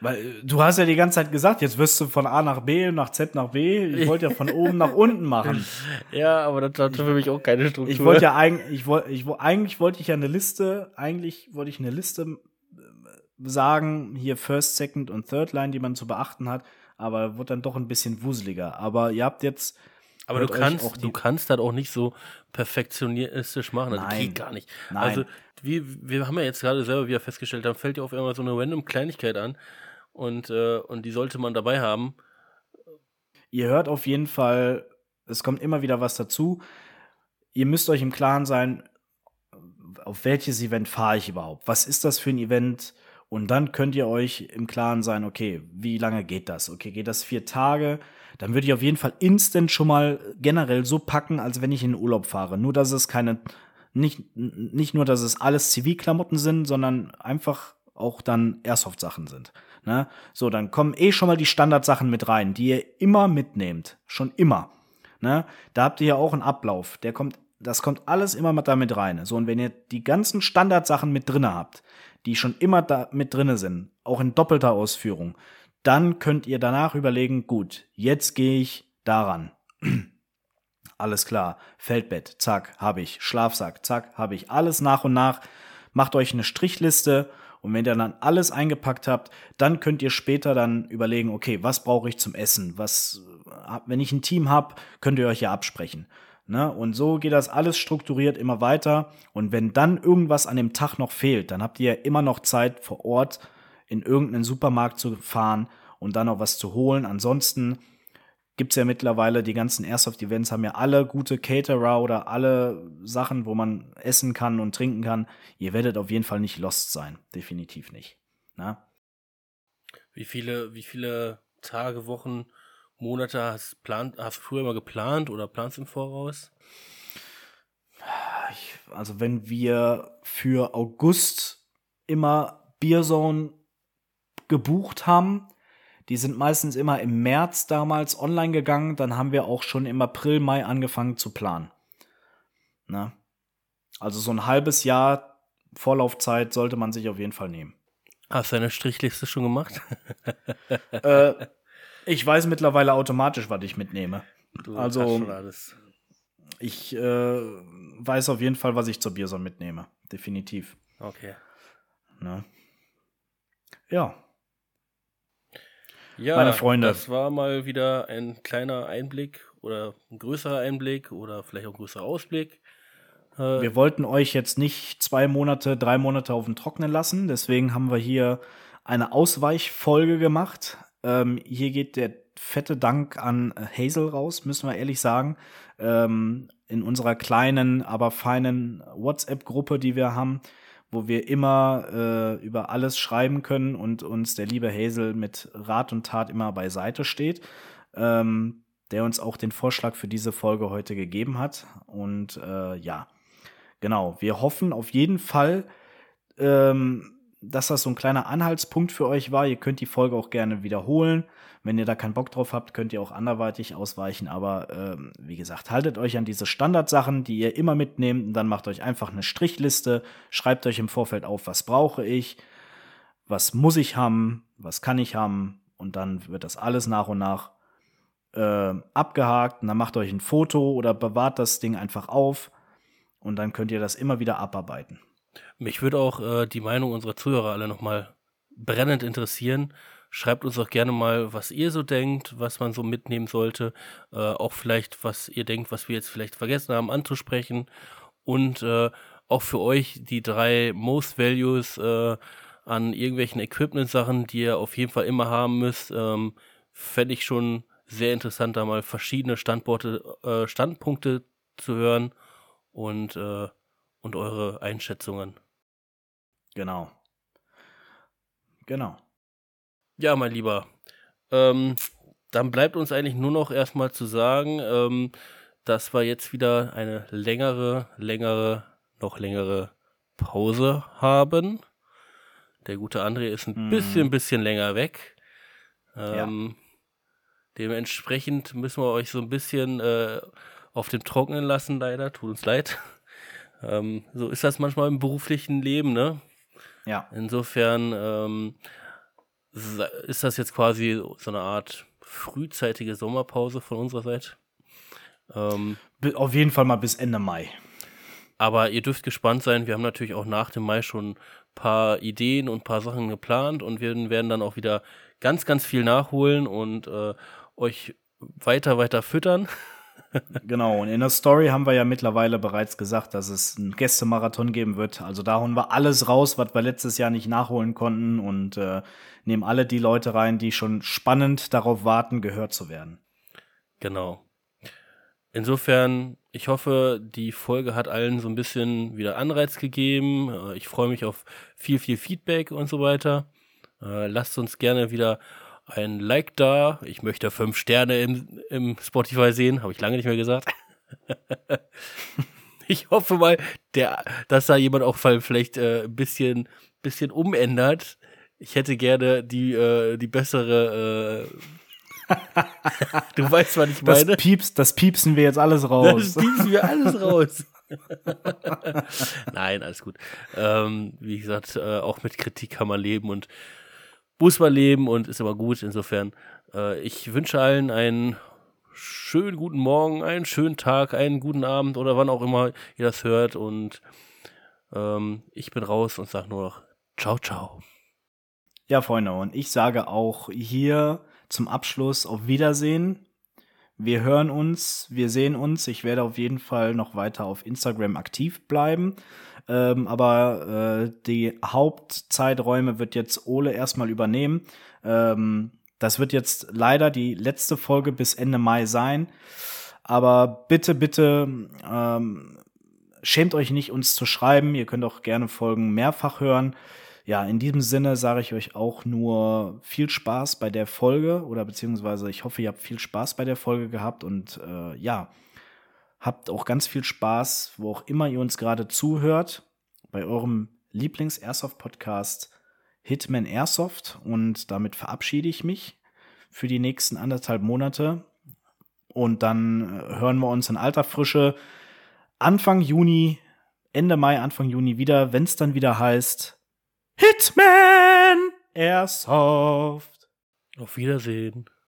Weil äh, du hast ja die ganze Zeit gesagt, jetzt wirst du von A nach B, nach Z nach B. Ich wollte ja von oben nach unten machen. Ja, aber das hatte für mich auch keine Struktur. Ich wollte ja eigentlich, ich wollte, ich, eigentlich wollte ich ja eine Liste, eigentlich wollte ich eine Liste äh, sagen, hier First, Second und Third Line, die man zu beachten hat, aber wird dann doch ein bisschen wuseliger. Aber ihr habt jetzt aber du kannst, du kannst das auch nicht so perfektionistisch machen. Das Nein. geht gar nicht. Nein. Also, wie, wir haben ja jetzt gerade selber wieder festgestellt, dann fällt dir auf einmal so eine random Kleinigkeit an und, äh, und die sollte man dabei haben. Ihr hört auf jeden Fall, es kommt immer wieder was dazu. Ihr müsst euch im Klaren sein, auf welches Event fahre ich überhaupt? Was ist das für ein Event? Und dann könnt ihr euch im Klaren sein, okay, wie lange geht das? Okay, geht das vier Tage? Dann würde ich auf jeden Fall instant schon mal generell so packen, als wenn ich in den Urlaub fahre. Nur, dass es keine, nicht, nicht nur, dass es alles Zivilklamotten sind, sondern einfach auch dann Airsoft-Sachen sind. Ne? So, dann kommen eh schon mal die Standardsachen mit rein, die ihr immer mitnehmt. Schon immer. Ne? Da habt ihr ja auch einen Ablauf. Der kommt, das kommt alles immer mit damit rein. So, und wenn ihr die ganzen Standardsachen mit drinne habt, die schon immer da mit drinne sind, auch in doppelter Ausführung, dann könnt ihr danach überlegen, gut, jetzt gehe ich daran. alles klar. Feldbett, zack, habe ich. Schlafsack, zack, habe ich. Alles nach und nach. Macht euch eine Strichliste und wenn ihr dann alles eingepackt habt, dann könnt ihr später dann überlegen, okay, was brauche ich zum Essen? Was, wenn ich ein Team habe, könnt ihr euch ja absprechen. Ne? Und so geht das alles strukturiert immer weiter. Und wenn dann irgendwas an dem Tag noch fehlt, dann habt ihr ja immer noch Zeit vor Ort in irgendeinen Supermarkt zu fahren und dann noch was zu holen. Ansonsten gibt es ja mittlerweile, die ganzen Airsoft-Events haben ja alle gute Caterer oder alle Sachen, wo man essen kann und trinken kann. Ihr werdet auf jeden Fall nicht lost sein. Definitiv nicht. Na? Wie viele, wie viele Tage, Wochen, Monate hast, plant, hast du früher mal geplant oder planst im Voraus? Ich, also wenn wir für August immer Beerzone gebucht haben, die sind meistens immer im März damals online gegangen. Dann haben wir auch schon im April, Mai angefangen zu planen. Ne? Also so ein halbes Jahr Vorlaufzeit sollte man sich auf jeden Fall nehmen. Hast du eine Strichliste schon gemacht? äh, ich weiß mittlerweile automatisch, was ich mitnehme. Du also ich äh, weiß auf jeden Fall, was ich zur Bierson mitnehme. Definitiv. Okay. Ne? Ja, ja, meine Freunde. Das war mal wieder ein kleiner Einblick oder ein größerer Einblick oder vielleicht auch ein größerer Ausblick. Äh, wir wollten euch jetzt nicht zwei Monate, drei Monate auf dem Trocknen lassen. Deswegen haben wir hier eine Ausweichfolge gemacht. Äh, Ähm, hier geht der fette Dank an Hazel raus, müssen wir ehrlich sagen. Ähm, in unserer kleinen, aber feinen WhatsApp-Gruppe, die wir haben, wo wir immer äh, über alles schreiben können und uns der liebe Hazel mit Rat und Tat immer beiseite steht. Ähm, der uns auch den Vorschlag für diese Folge heute gegeben hat. Und äh, ja, genau, wir hoffen auf jeden Fall, ähm, dass das so ein kleiner Anhaltspunkt für euch war. Ihr könnt die Folge auch gerne wiederholen. Wenn ihr da keinen Bock drauf habt, könnt ihr auch anderweitig ausweichen. Aber ähm, wie gesagt, haltet euch an diese Standardsachen, die ihr immer mitnehmt. Und dann macht euch einfach eine Strichliste. Schreibt euch im Vorfeld auf, was brauche ich, was muss ich haben, was kann ich haben. Und dann wird das alles nach und nach äh, abgehakt. Und dann macht euch ein Foto oder bewahrt das Ding einfach auf. Und dann könnt ihr das immer wieder abarbeiten. Mich würde auch äh, die Meinung unserer Zuhörer alle nochmal brennend interessieren. Schreibt uns auch gerne mal, was ihr so denkt, was man so mitnehmen sollte. Äh, auch vielleicht, was ihr denkt, was wir jetzt vielleicht vergessen haben anzusprechen. Und äh, auch für euch die drei Most Values äh, an irgendwelchen Equipment-Sachen, die ihr auf jeden Fall immer haben müsst. Ähm, Fände ich schon sehr interessant, da mal verschiedene Standorte, äh, Standpunkte zu hören und, äh, und eure Einschätzungen. Genau. Genau. Ja, mein Lieber. Ähm, dann bleibt uns eigentlich nur noch erstmal zu sagen, ähm, dass wir jetzt wieder eine längere, längere, noch längere Pause haben. Der gute André ist ein mm. bisschen, bisschen länger weg. Ähm, ja. Dementsprechend müssen wir euch so ein bisschen äh, auf dem Trockenen lassen, leider. Tut uns leid. Ähm, so ist das manchmal im beruflichen Leben, ne? Ja. Insofern ähm, ist das jetzt quasi so eine Art frühzeitige Sommerpause von unserer Seite. Ähm, Auf jeden Fall mal bis Ende Mai. Aber ihr dürft gespannt sein. Wir haben natürlich auch nach dem Mai schon ein paar Ideen und ein paar Sachen geplant und wir werden dann auch wieder ganz, ganz viel nachholen und äh, euch weiter, weiter füttern. Genau, und in der Story haben wir ja mittlerweile bereits gesagt, dass es einen Gästemarathon geben wird. Also da holen wir alles raus, was wir letztes Jahr nicht nachholen konnten und äh, nehmen alle die Leute rein, die schon spannend darauf warten, gehört zu werden. Genau. Insofern, ich hoffe, die Folge hat allen so ein bisschen wieder Anreiz gegeben. Äh, ich freue mich auf viel, viel Feedback und so weiter. Äh, lasst uns gerne wieder ein Like da. Ich möchte fünf Sterne im, im Spotify sehen, habe ich lange nicht mehr gesagt. ich hoffe mal, der, dass da jemand auch vielleicht äh, ein bisschen, bisschen umändert. Ich hätte gerne die, äh, die bessere. Äh du weißt, was ich meine. Das, Pieps, das piepsen wir jetzt alles raus. Das piepsen wir alles raus. Nein, alles gut. Ähm, wie gesagt, äh, auch mit Kritik kann man leben und muss man leben und ist aber gut. Insofern, äh, ich wünsche allen einen schönen guten Morgen, einen schönen Tag, einen guten Abend oder wann auch immer ihr das hört. Und ähm, ich bin raus und sage nur noch Ciao, ciao. Ja, Freunde, und ich sage auch hier zum Abschluss auf Wiedersehen. Wir hören uns, wir sehen uns. Ich werde auf jeden Fall noch weiter auf Instagram aktiv bleiben. Ähm, aber äh, die Hauptzeiträume wird jetzt Ole erstmal übernehmen. Ähm, das wird jetzt leider die letzte Folge bis Ende Mai sein. Aber bitte, bitte ähm, schämt euch nicht, uns zu schreiben. Ihr könnt auch gerne Folgen mehrfach hören. Ja, in diesem Sinne sage ich euch auch nur viel Spaß bei der Folge oder beziehungsweise ich hoffe, ihr habt viel Spaß bei der Folge gehabt und äh, ja, Habt auch ganz viel Spaß, wo auch immer ihr uns gerade zuhört, bei eurem Lieblings-Airsoft-Podcast Hitman Airsoft. Und damit verabschiede ich mich für die nächsten anderthalb Monate. Und dann äh, hören wir uns in alter Frische Anfang Juni, Ende Mai, Anfang Juni wieder, wenn es dann wieder heißt Hitman Airsoft. Auf Wiedersehen.